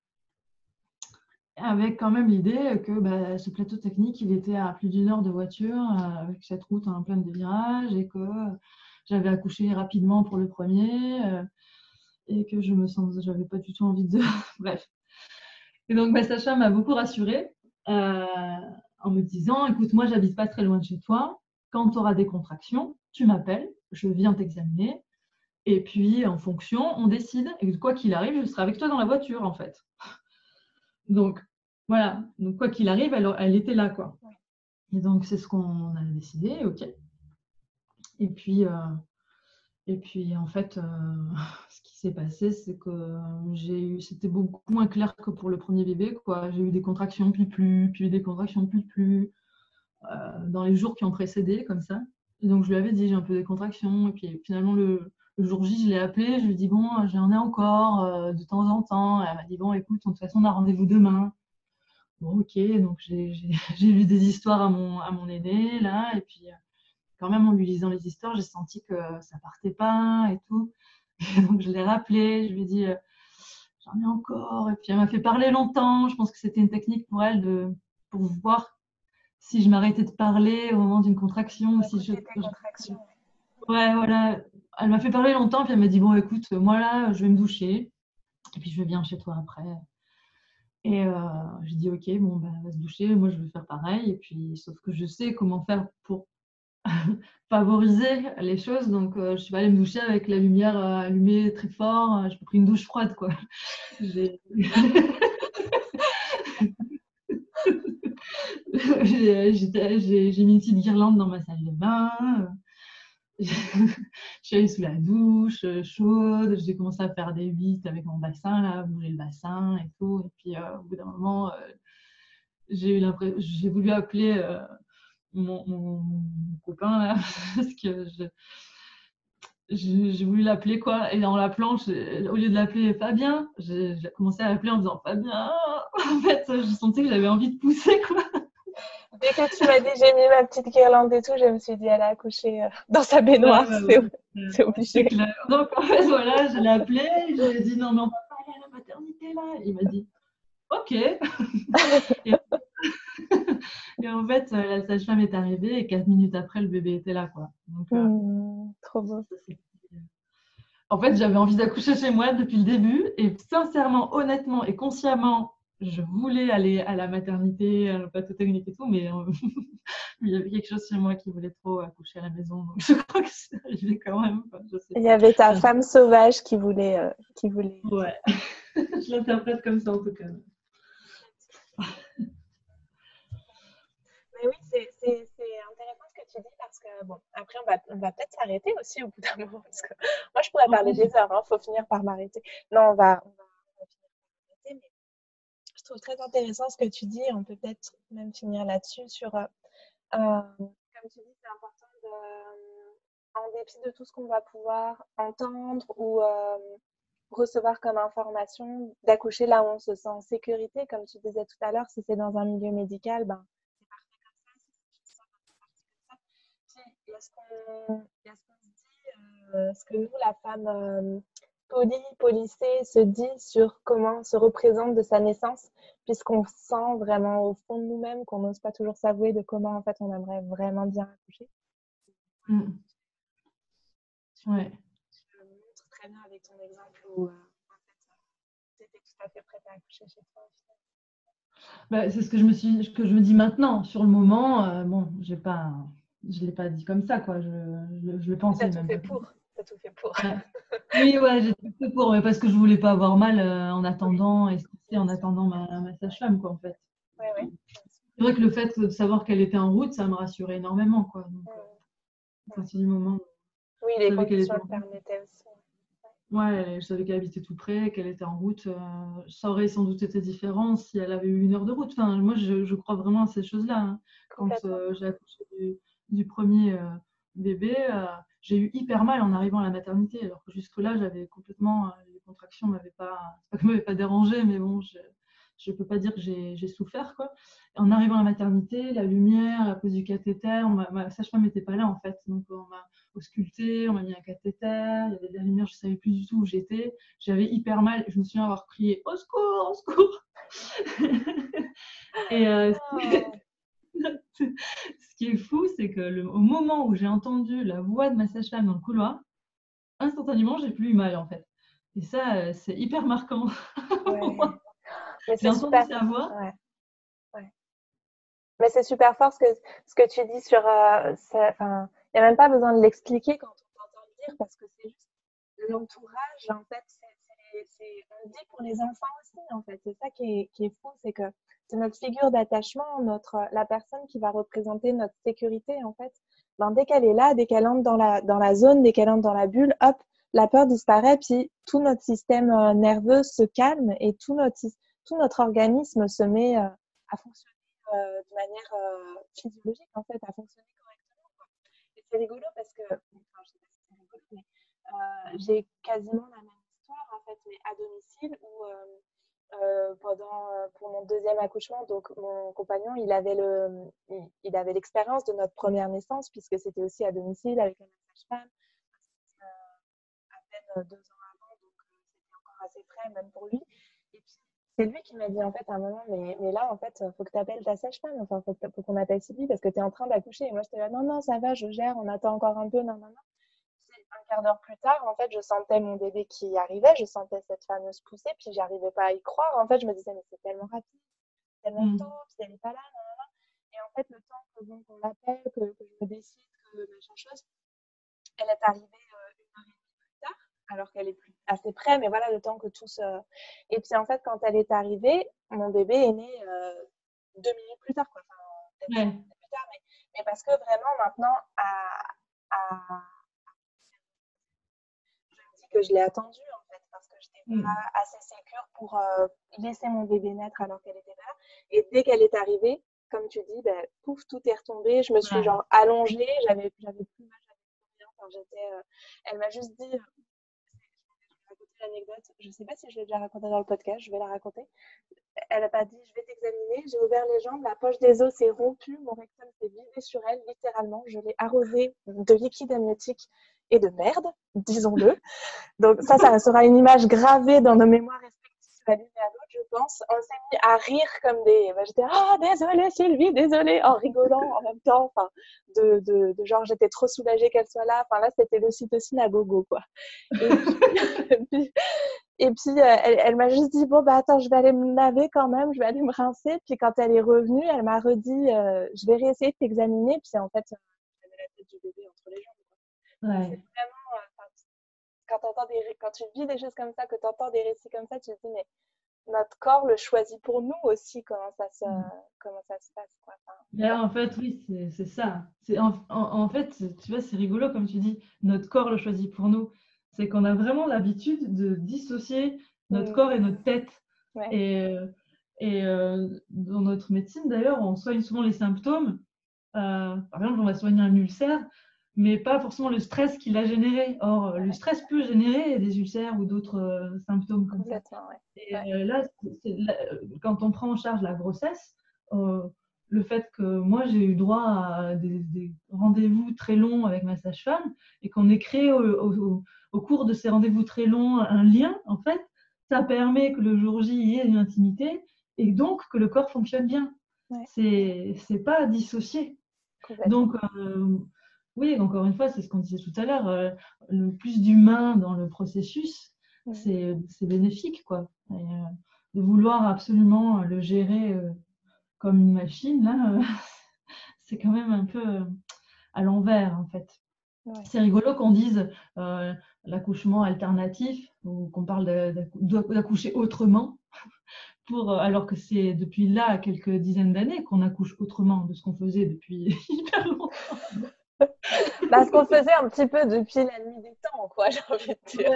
avec quand même l'idée que bah, ce plateau technique, il était à plus d'une heure de voiture euh, avec cette route en pleine de virages et que j'avais accouché rapidement pour le premier euh, et que je me sens, j'avais pas du tout envie de. *laughs* Bref. Et donc, bah, Sacha m'a beaucoup rassurée euh, en me disant écoute, moi, j'habite pas très loin de chez toi. Quand tu auras des contractions, tu m'appelles, je viens t'examiner et puis, en fonction, on décide. Et quoi qu'il arrive, je serai avec toi dans la voiture, en fait. *laughs* Donc, voilà. Donc, quoi qu'il arrive, elle, elle, était là, quoi. Et donc, c'est ce qu'on a décidé, OK. Et puis, euh, et puis en fait, euh, *laughs* ce qui s'est passé, c'est que j'ai eu, c'était beaucoup moins clair que pour le premier bébé, quoi. J'ai eu des contractions, puis plus, puis des contractions, puis plus, euh, dans les jours qui ont précédé, comme ça. Donc, je lui avais dit, j'ai un peu des contractions. Et puis, finalement, le, jour J, je l'ai appelé, je lui ai dit, bon, j'en ai encore euh, de temps en temps. elle m'a dit, bon, écoute, de toute façon, on a rendez-vous demain. Bon, ok, donc j'ai *laughs* lu des histoires à mon, à mon aîné, là, et puis euh, quand même, en lui lisant les histoires, j'ai senti que ça partait pas et tout. *laughs* donc je l'ai rappelé, je lui ai dit, euh, j'en ai encore. Et puis elle m'a fait parler longtemps. Je pense que c'était une technique pour elle de, pour voir si je m'arrêtais de parler au moment d'une contraction. si je, Ouais, voilà elle m'a fait parler longtemps, puis elle m'a dit Bon, écoute, moi là, je vais me doucher, et puis je viens chez toi après. Et euh, j'ai dit Ok, bon, ben, va se doucher, moi je vais faire pareil. Et puis, sauf que je sais comment faire pour *laughs* favoriser les choses, donc euh, je suis pas allée me doucher avec la lumière euh, allumée très fort, j'ai pris une douche froide, quoi. *laughs* *laughs* j'ai mis une petite guirlande dans ma salle de bain. je suis allée sous la douche euh, chaude, j'ai commencé à faire des huit avec mon bassin, là, bouger le bassin et tout. Et puis euh, au bout d'un moment, euh, j'ai eu j'ai voulu appeler mon, copain là, *laughs* parce que j'ai voulu l'appeler quoi. Et en l'appelant, au lieu de l'appeler Fabien, j'ai commencé à l'appeler en disant Fabien. *laughs* En fait, je sentais que j'avais envie de pousser quoi. Dès que tu m'as dit j'ai mis ma petite guirlande et tout, je me suis dit elle a accouché euh, dans sa baignoire. c'est obligé. Donc en fait, voilà, je l'ai appelé, je lui ai dit non, mais on va pas aller à la maternité là. Il m'a dit ok. *laughs* et, en fait, euh, la sage-femme est arrivée et quatre minutes après, le bébé était là. Quoi. Donc, euh, mmh, trop beau. En fait, j'avais envie d'accoucher chez moi depuis le début et sincèrement, honnêtement et consciemment, je voulais aller à la maternité, à plateau technique et tout, mais euh, *laughs* il y avait quelque chose chez moi qui voulait trop accoucher à la maison. Donc je crois que c'est arrivé quand même. il y avait ta femme sauvage qui voulait. Euh, qui voulait... Ouais, *laughs* je l'interprète comme ça en tout cas. Oui, c'est intéressant ce que tu dis parce que, bon, après, on va, on va peut-être s'arrêter aussi au bout d'un *laughs* moment. Parce que moi, je pourrais parler des heures, il hein, faut finir par m'arrêter. Non, on va, finir par m'arrêter, mais je trouve très intéressant ce que tu dis. On peut peut-être même finir là-dessus sur, euh, euh, comme tu dis, c'est important de, en dépit de tout ce qu'on va pouvoir entendre ou euh, recevoir comme information, d'accoucher là où on se sent en sécurité. Comme tu disais tout à l'heure, si c'est dans un milieu médical, ben, y a ce qu'on se dit, euh, ce que nous, la femme euh, polie, policée, se dit sur comment se représente de sa naissance, puisqu'on sent vraiment au fond de nous-mêmes qu'on n'ose pas toujours s'avouer de comment en fait on aimerait vraiment bien accoucher. Mm. Ouais très bien avec ton exemple où euh, en fait, tu étais tout à fait prête à accoucher chez toi. Bah, c'est ce que je me suis, que je me dis maintenant. Sur le moment, euh, bon, j'ai pas, je l'ai pas dit comme ça, quoi. Je, je, je le pensais même. Fait pour. T'as tout fait pour. Oui, ouais, j'ai tout fait pour, mais parce que je voulais pas avoir mal euh, en attendant et en attendant ma, ma sage-femme, quoi, en fait. Ouais, ouais. C'est vrai que le fait de savoir qu'elle était en route, ça me rassurait énormément, quoi. Donc, à partir du moment. Oui, les conditions le permettaient aussi. Ouais, je savais qu'elle habitait tout près, qu'elle était en route. Euh, ça aurait sans doute été différent si elle avait eu une heure de route. Enfin, moi, je, je crois vraiment à ces choses-là. Hein. Quand euh, j'ai accouché du, premier euh, bébé, j'ai eu hyper mal en arrivant à la maternité. Alors que jusque-là, j'avais complètement. les contractions m'avaient pas. *laughs* pas m'avaient pas dérangé, mais bon, je, ne peux pas dire que j'ai souffert. Quoi. En arrivant à la maternité, la lumière, la pose du cathéter, ma sage-femme n'était pas là en fait. Donc on m'a ausculté, on m'a mis un cathéter, il y avait de la lumière, je ne savais plus du tout où j'étais. J'avais hyper mal, je me souviens avoir crié au secours, au secours. *laughs* Et euh, *laughs* *laughs* ce qui est fou, c'est que le, au moment où j'ai entendu la voix de ma sage-femme dans le couloir, instantanément, j'ai plus eu mal en fait. Et ça, euh, c'est hyper marquant. *laughs* Mais c'est super. Ouais. Ouais. Mais c'est super fort ce que, ce que tu dis sur. Euh, il n'y a même pas besoin de l'expliquer quand on t'entend le dire parce que c'est juste l'entourage. En fait, c'est, on le dit pour les enfants aussi. En fait, c'est ça qui est, qui est fou, c'est que c'est notre figure d'attachement, notre la personne qui va représenter notre sécurité. En fait, ben, dès qu'elle est là, dès qu'elle entre dans la dans la zone, dès qu'elle entre dans la bulle, hop, la peur disparaît, puis tout notre système euh, nerveux se calme et tout notre tout notre organisme se met euh, à fonctionner euh, de manière euh, physiologique, en fait, à fonctionner correctement. Et c'est rigolo parce que, enfin, je sais pas si c'est rigolo, mais j'ai quasiment la même histoire, en fait, mais à domicile, où pendant, pour mon deuxième accouchement, donc mon compagnon, il avait le, il, avait l'expérience de notre première naissance puisque c'était aussi à domicile avec la sage-femme, à peine deux ans avant, donc c'était encore assez frais même pour lui. Et puis c'est lui qui m'a dit en fait à un moment, mais, mais là en fait, faut que tu appelles ta sage-femme, enfin, faut, qu'on appelle Sylvie parce que tu es en train d'accoucher. Et moi j'étais là, non, non, ça va, je gère, on attend encore un peu, non, non, non. Un quart d'heure plus tard, en fait, je sentais mon bébé qui arrivait, je sentais cette fameuse poussée, puis j'arrivais pas à y croire. En fait, je me disais, mais c'est tellement rapide, tellement tôt, puis elle n'est pas là, non, non, non. Et en fait, le temps que bon, qu'on l'appelle, que, que, je me décide, que machin chose, elle est arrivée alors qu'elle est plus assez près, mais voilà, le temps que tout se... Et puis en fait, quand elle est arrivée, mon bébé est né euh, deux minutes plus tard, quoi. Enfin, plus tard, mais, mais, parce que vraiment maintenant, à, à... que je l'ai attendu en fait, parce que je n'étais pas mm. assez sécure pour euh, laisser mon bébé naître alors qu'elle était là. Et dès qu'elle est arrivée, comme tu dis, ben, pouf, tout est retombé. Je me suis genre allongée, j'avais, j'avais plus mal, j'avais plus rien. Enfin, j'étais, euh, elle m'a juste dit, l'anecdote. Je ne sais pas si je l'ai déjà raconté dans le podcast, je vais la raconter. Elle n'a pas dit je vais t'examiner. J'ai ouvert les jambes, la poche des os s'est rompue, mon rectum s'est vidé sur elle, littéralement. Je l'ai arrosée de liquide amniotique et de merde, disons-le. Donc, ça, ça sera une image gravée dans nos mémoires à l'une et à l'autre, je pense. On s'est mis à rire comme des. Ben, j'étais Ah, désolée, Sylvie, désolée, en rigolant en même temps. Enfin, de, de, de genre, j'étais trop soulagée qu'elle soit là. Enfin, là, c'était l'ocytocine à gogo, quoi. Et puis, *laughs* et puis, euh, elle, elle m'a juste dit, bon, bah attends, je vais aller me laver quand même, je vais aller me rincer. Puis quand elle est revenue, elle m'a redit, euh, je vais réessayer de t'examiner. Puis en fait, j'avais la tête du bébé entre les jambes. Ouais. Quand, des, quand tu vis des choses comme ça, que tu entends des récits comme ça, tu te dis, mais notre corps le choisit pour nous aussi, comment ça se, mm. comment ça se passe. Quoi. en fait, oui, c'est ça. En, en, en, fait, tu vois, c'est rigolo, comme tu dis, notre corps le choisit pour nous. C'est qu'on a vraiment l'habitude de dissocier notre mm. corps et notre tête. Et, euh, et euh, dans notre médecine, d'ailleurs, on soigne souvent les symptômes. Euh, par exemple, on va soigner un ulcère, mais pas forcément le stress qu'il a généré. Or, le stress peut générer des ulcères ou d'autres euh, symptômes comme ça. Et euh, là, quand on prend en charge la grossesse, euh, le fait que moi j'ai eu droit à des, rendez-vous très longs avec ma sage-femme et qu'on ait créé au, cours de ces rendez-vous très longs un lien, en fait, ça permet que le jour J y ait une intimité et donc que le corps fonctionne bien. C'est pas dissocié. Donc, oui, encore une fois, c'est ce qu'on disait tout à l'heure, euh, le plus d'humain dans le processus, c'est bénéfique, quoi. Euh, de vouloir absolument le gérer euh, comme une machine, là, *laughs* c'est quand même un peu à l'envers, en fait. C'est rigolo qu'on dise l'accouchement alternatif ou qu'on parle d'accoucher autrement, *laughs* pour, alors que c'est depuis là quelques dizaines d'années qu'on accouche autrement de ce qu'on faisait depuis *laughs* hyper longtemps. Parce qu'on faisait un petit peu depuis la nuit des temps, quoi, *laughs* j'ai envie de dire.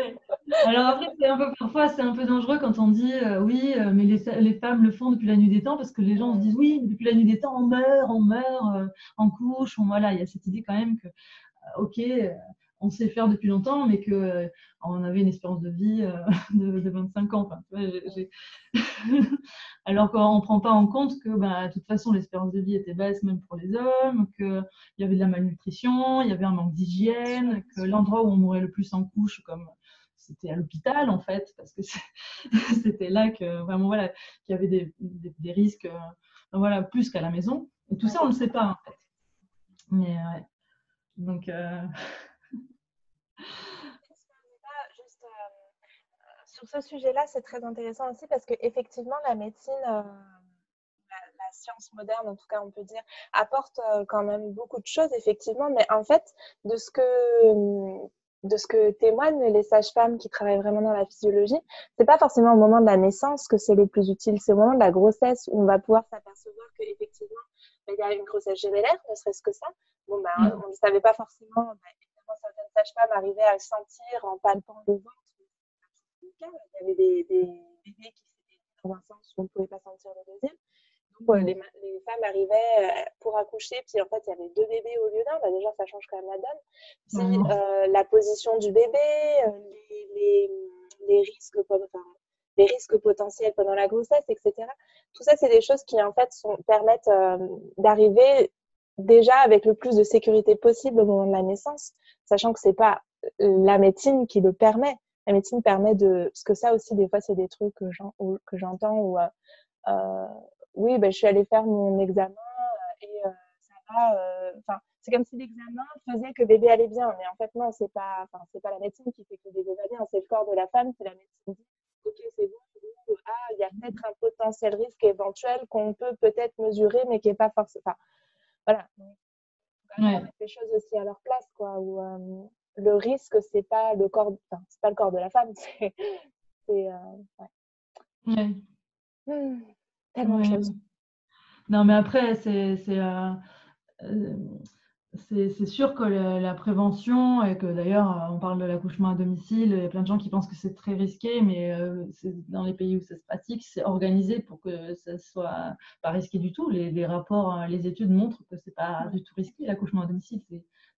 Alors après, c'est un peu, parfois, c'est un peu dangereux quand on dit euh, oui, euh, mais les, femmes le font depuis la nuit des temps, parce que les gens se disent oui, depuis la nuit des temps, on meurt, on meurt, euh, on couche, voilà, il y a cette idée quand même que, ok, on sait faire depuis longtemps, mais que euh, on avait une espérance de vie euh, *laughs* de, 25 ans. *laughs* Alors qu'on ne prend pas en compte que, bah, de toute façon, l'espérance de vie était basse même pour les hommes, qu'il y avait de la malnutrition, il y avait un manque d'hygiène, que l'endroit où on mourait le plus en couche, comme c'était à l'hôpital en fait, parce que *laughs* c'était là que vraiment voilà qu'il y avait des, des, risques, euh, voilà plus qu'à la maison. Et tout ça, on ne le sait pas en fait. Mais ouais. donc sur ce sujet-là, c'est très intéressant aussi parce qu'effectivement, la médecine, euh, la, science moderne, en tout cas, on peut dire, apporte euh, quand même beaucoup de choses, effectivement. Mais en fait, de ce que, de ce que témoignent les sages-femmes qui travaillent vraiment dans la physiologie, c'est pas forcément au moment de la naissance que c'est le plus utile, c'est au moment de la grossesse où on va pouvoir s'apercevoir qu'effectivement, bah, il y a une grossesse gémellaire, ne serait-ce que ça. Bon, bah, mm. on ne savait pas forcément, bah, certaines sages-femmes arrivaient à le sentir en palpant le ventre il y avait des, bébés qui s'étaient dans un sens où on ne pouvait pas sentir le deuxième. Donc, les, les, femmes arrivaient euh, pour accoucher, puis en fait, il y avait deux bébés au lieu d'un. Bah, déjà, ça change quand même la donne. Puis, euh, la position du bébé, euh, les, les, risques, enfin, les risques potentiels pendant la grossesse, etc. Tout ça, c'est des choses qui, en fait, sont, permettent d'arriver déjà avec le plus de sécurité possible au moment de la naissance, sachant que ce n'est pas la médecine qui le permet la médecine permet de. Parce que ça aussi, des fois, c'est des trucs que j'entends où, euh, euh, oui, ben, je suis allée faire mon examen euh, et ça va. Enfin, c'est comme si l'examen faisait que bébé allait bien. Mais en fait, non, c'est pas, c'est pas la médecine qui fait que bébé va bien. C'est le corps de la femme qui la médecine dit Ok, c'est bon. ah, il y a peut-être un potentiel risque éventuel qu'on peut peut-être mesurer, mais qui n'est pas forcément. Enfin, voilà. Donc, les choses aussi à leur place, quoi. Où, le risque, c'est pas le corps, enfin, c'est pas le corps de la femme, *laughs* c'est, euh, ouais. Mmh, tellement de choses. Non, mais après, c'est, c'est, euh, euh, sûr que la, prévention, et que d'ailleurs, on parle de l'accouchement à domicile, il y a plein de gens qui pensent que c'est très risqué, mais c'est, dans les pays où ça se pratique, c'est organisé pour que ça soit pas risqué du tout. Les, les rapports, les études montrent que c'est pas du tout risqué, l'accouchement à domicile.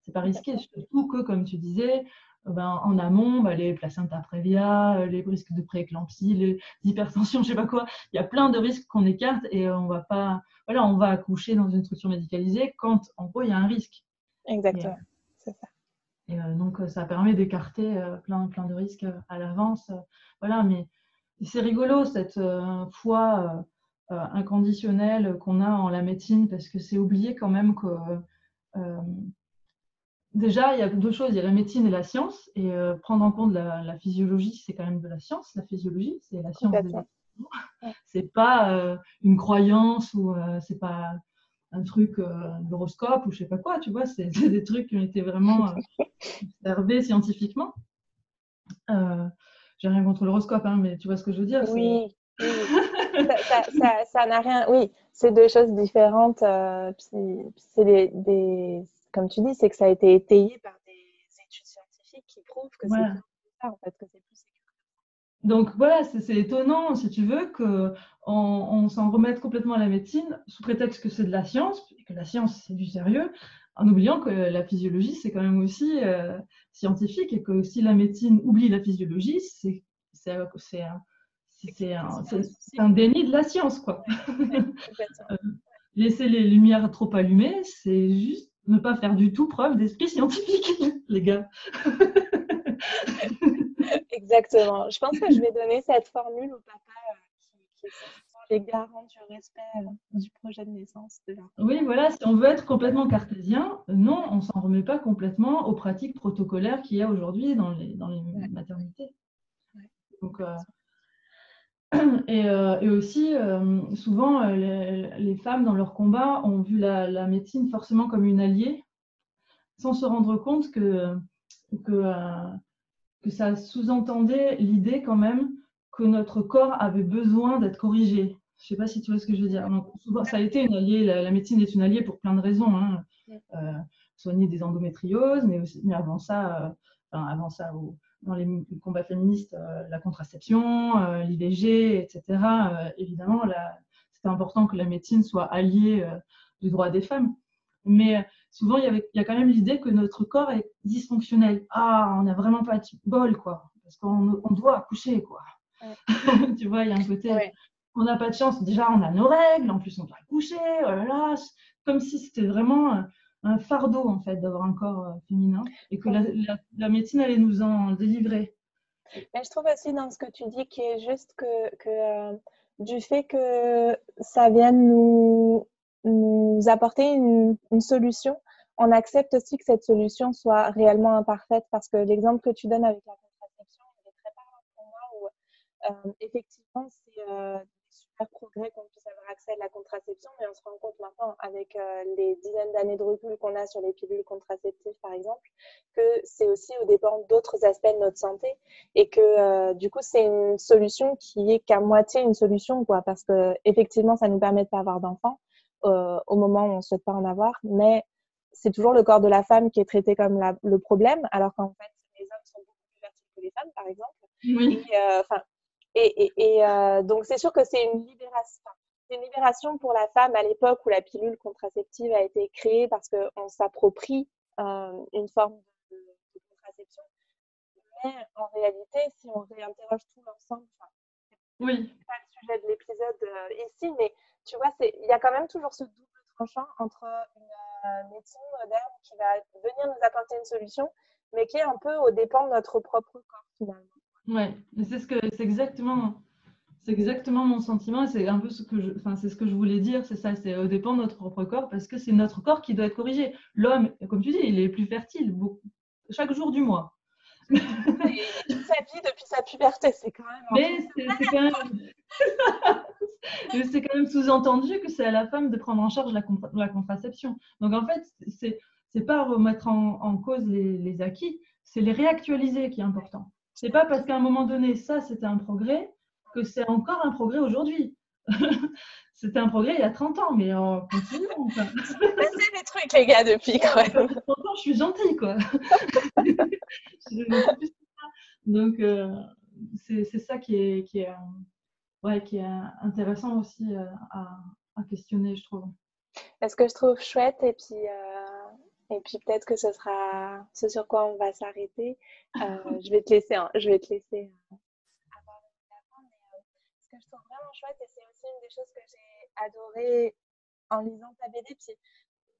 C'est, pas risqué, surtout que, comme tu disais, euh, ben, en amont, ben, les placentas prévia, euh, les risques de prééclampsie, les hypertensions, je sais pas quoi, il y a plein de risques qu'on écarte et on va pas, voilà, on va accoucher dans une structure médicalisée quand, en gros, il y a un risque. Exactement, c'est ça. Et euh, donc, ça permet d'écarter plein, plein de risques à l'avance. voilà, mais c'est rigolo cette foi inconditionnelle qu'on a en la médecine parce que c'est oublié quand même que Déjà, il y a deux choses, il y a la médecine et la science, et euh, prendre en compte la, physiologie, c'est quand même de la science. La physiologie, c'est la science des C'est pas euh, une croyance ou euh, c'est pas un truc d'horoscope ou je sais pas quoi, tu vois, c'est *laughs* des trucs qui ont été vraiment observés scientifiquement. J'ai rien contre l'horoscope, hein, mais tu vois ce que je veux dire Oui, ça n'a rien. Oui, c'est deux choses différentes. Euh, c'est des, comme tu dis, c'est que ça a été étayé par des études scientifiques qui prouvent que c'est en fait, que c'est donc voilà, c'est étonnant, si tu veux, qu'on on, s'en remette complètement à la médecine sous prétexte que c'est de la science, et que la science c'est du sérieux, en oubliant que la physiologie c'est quand même aussi euh, scientifique et que si la médecine oublie la physiologie, c'est un, déni de la science. quoi. *laughs* Euh, laisser les lumières trop allumées, c'est juste ne pas faire du tout preuve d'esprit scientifique, *laughs* les gars. *laughs* Exactement. Je pense que je vais donner cette formule au papa euh, qui, sont les garants du respect euh, du projet de naissance. Oui, voilà, si on veut être complètement cartésien, non, on ne s'en remet pas complètement aux pratiques protocolaires qu'il y a aujourd'hui dans les, dans les maternités. Donc, euh, *clears throat* et, et, aussi, souvent, les, femmes, dans leur combat, ont vu la, la, médecine forcément comme une alliée, sans se rendre compte que, que que ça sous-entendait l'idée quand même que notre corps avait besoin d'être corrigé. Je ne sais pas si tu vois ce que je veux dire. souvent, ça a été une alliée, la, médecine est une alliée pour plein de raisons. Hein. Euh, soigner des endométrioses, mais, aussi, mais avant ça, euh, avant ça dans les combats féministes, euh, la contraception, l'IVG, etc. évidemment, c'était important que la médecine soit alliée du droit des femmes. Mais souvent, il y, avait, il y a quand même l'idée que notre corps est dysfonctionnel. Ah, on n'a vraiment pas de bol, quoi. Parce qu'on on doit accoucher, quoi. *laughs* tu vois, il y a un côté. On n'a pas de chance. Déjà, on a nos règles. En plus, on doit accoucher. Oh là là. Comme si c'était vraiment un fardeau, en fait, d'avoir un corps euh, féminin. Et que la, médecine allait nous en délivrer. Mais je trouve aussi dans ce que tu dis qui est juste que, que euh, du fait que ça vienne nous nous apporter une, une, solution, on accepte aussi que cette solution soit réellement imparfaite parce que l'exemple que tu donnes avec la contraception, il est très parlant pour moi où euh, effectivement, c'est euh, des super progrès qu'on puisse avoir accès à la contraception, mais on se rend compte maintenant avec euh, les dizaines d'années de recul qu'on a sur les pilules contraceptives, par exemple, que c'est aussi au dépend d'autres aspects de notre santé et que euh, du coup, c'est une solution qui est qu'à moitié une solution, quoi, parce que effectivement, ça nous permet de pas avoir d'enfants euh, au moment où on ne souhaite pas en avoir, mais c'est toujours le corps de la femme qui est traité comme le problème, alors qu'en fait, les hommes sont beaucoup plus fertiles que les femmes, par exemple. Oui. Et, euh, et, euh, donc, c'est sûr que c'est une libération. C'est une libération pour la femme à l'époque où la pilule contraceptive a été créée parce qu'on s'approprie une forme de, contraception. Mais en réalité, si on réinterroge tout l'ensemble, oui. pas le sujet de l'épisode ici, mais tu vois, il y a quand même toujours ce double tranchant entre une euh, médecine moderne qui va venir nous apporter une solution, mais qui est un peu au dépend de notre propre corps finalement. Ouais, c'est ce que c'est exactement c'est exactement mon sentiment c'est un peu ce que je enfin c'est ce que je voulais dire, c'est ça, c'est au dépend de notre propre corps parce que c'est notre corps qui doit être corrigé. L'homme, comme tu dis, il est plus fertile chaque jour du mois. Toute sa vie depuis sa puberté, c'est quand même. Mais c'est quand même. *laughs* c'est quand même sous-entendu que c'est à la femme de prendre en charge la, la contraception. Donc en fait, c'est n'est pas remettre en, cause les, acquis, c'est les réactualiser qui est important. C'est pas parce qu'à un moment donné, ça c'était un progrès, que c'est encore un progrès aujourd'hui. *laughs* c'était un progrès il y a 30 ans, mais en continuant. Enfin. C'est des trucs, les gars, depuis quand même. *laughs* 30 ans, je suis gentille, quoi. *laughs* Donc, euh, c'est ça qui est, qui est, ouais, qui est intéressant aussi euh, à, à, questionner, je trouve. Ce que je trouve chouette, et puis, euh, et puis peut-être que ce sera ce sur quoi on va s'arrêter. Euh, je vais te laisser, hein, je vais te laisser avoir mais ce que je trouve vraiment chouette, et c'est aussi une des choses que j'ai adoré en lisant ta BD, puis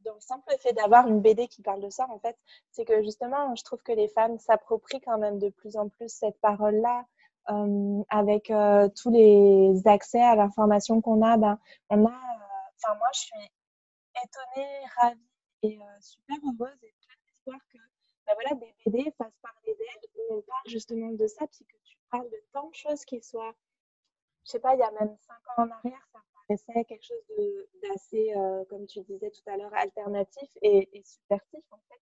dans le simple fait d'avoir une BD qui parle de ça, en fait, c'est que justement, je trouve que les femmes s'approprient quand même de plus en plus cette parole-là, euh, avec euh, tous les accès à l'information qu'on a, ben, on a, euh, enfin moi je suis étonnée, ravie et super heureuse et pleine d'espoir que ben, voilà, des BD fassent parler d'elles où on parle justement de ça, puis que tu parles de tant de choses qui soient, je sais pas, il y a même cinq ans en arrière, ça paraissait quelque chose d'assez, comme tu disais tout à l'heure, alternatif et, et en fait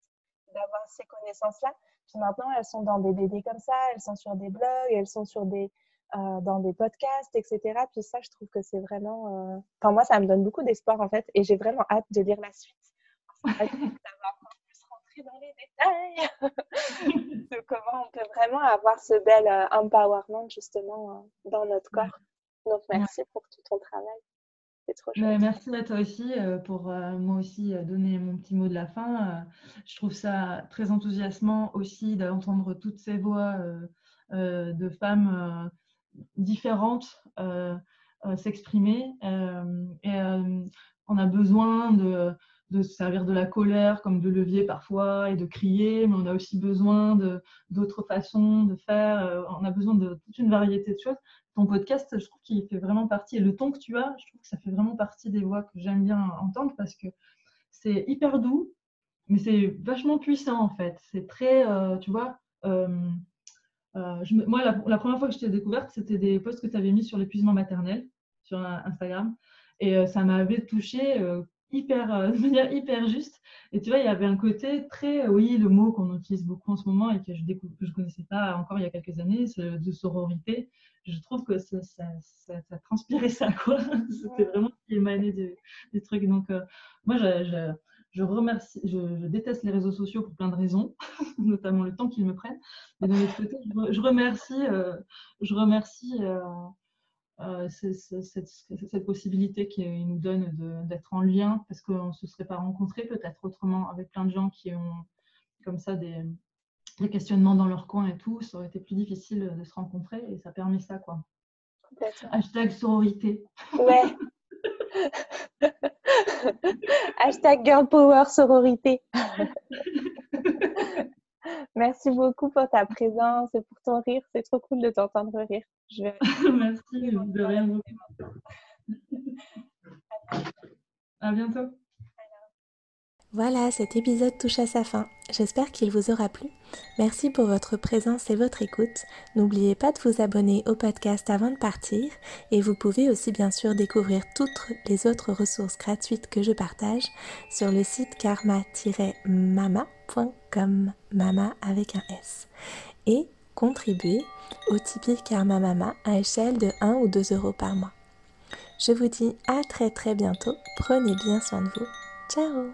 d'avoir ces connaissances-là. Puis maintenant, elles sont dans des BD comme ça, elles sont sur des blogs, elles sont sur des, euh, dans des podcasts, etc. Puis ça, je trouve que c'est vraiment... Euh, enfin, moi, ça me donne beaucoup d'espoir, en fait, et j'ai vraiment hâte de lire la suite. Ça va encore plus rentrer dans les détails *laughs* de comment on peut vraiment avoir ce bel euh, empowerment, justement, dans notre corps. Donc, merci pour tout ton travail. C'est trop chouette. merci à toi aussi pour moi aussi donner mon petit mot de la fin. je trouve ça très enthousiasmant aussi d'entendre toutes ces voix de femmes différentes euh, euh, s'exprimer. Euh, et on a besoin de, de se servir de la colère comme de levier parfois et de crier, mais on a aussi besoin d'autres façons de faire. On a besoin de toute une variété de choses. Ton podcast, je trouve qu'il fait vraiment partie, et le ton que tu as, je trouve que ça fait vraiment partie des voix que j'aime bien entendre parce que c'est hyper doux, mais c'est vachement puissant en fait. C'est très, tu vois, euh, moi, la, première fois que je t'ai découverte, c'était des posts que tu avais mis sur l'épuisement maternel sur Instagram. Et euh, ça m'avait touché euh, hyper, *laughs* de manière hyper juste. Et tu vois, il y avait un côté très, oui, le mot qu'on utilise beaucoup en ce moment et que je ne connaissais pas encore il y a quelques années, de sororité. Je trouve que ça, ça, ça, transpirait ça, quoi. *laughs* C'était vraiment ce qui émanait des, trucs. Donc, moi, je, je remercie, je, déteste les réseaux sociaux pour plein de raisons, *laughs* notamment le temps qu'ils me prennent. Mais d'un autre côté, je, remercie, euh, je remercie euh, cette, possibilité qu'ils nous donnent d'être en lien, parce qu'on ne se serait pas rencontrés peut-être autrement avec plein de gens qui ont comme ça des, des, questionnements dans leur coin et tout. Ça aurait été plus difficile de se rencontrer et ça permet ça, quoi. Hashtag sororité. Ouais. *laughs* Hashtag girl power sororité. *laughs* Merci beaucoup pour ta présence et pour ton rire. C'est trop cool de t'entendre rire. *laughs* Merci, de rien. *laughs* À bientôt. Voilà, cet épisode touche à sa fin. J'espère qu'il vous aura plu. Merci pour votre présence et votre écoute. N'oubliez pas de vous abonner au podcast avant de partir et vous pouvez aussi bien sûr découvrir toutes les autres ressources gratuites que je partage sur le site karma-mama.com, mama avec un S, et contribuer au Tipeee Karma Mama à échelle de 1 ou 2 euros par mois. Je vous dis à très très bientôt. Prenez bien soin de vous. Ciao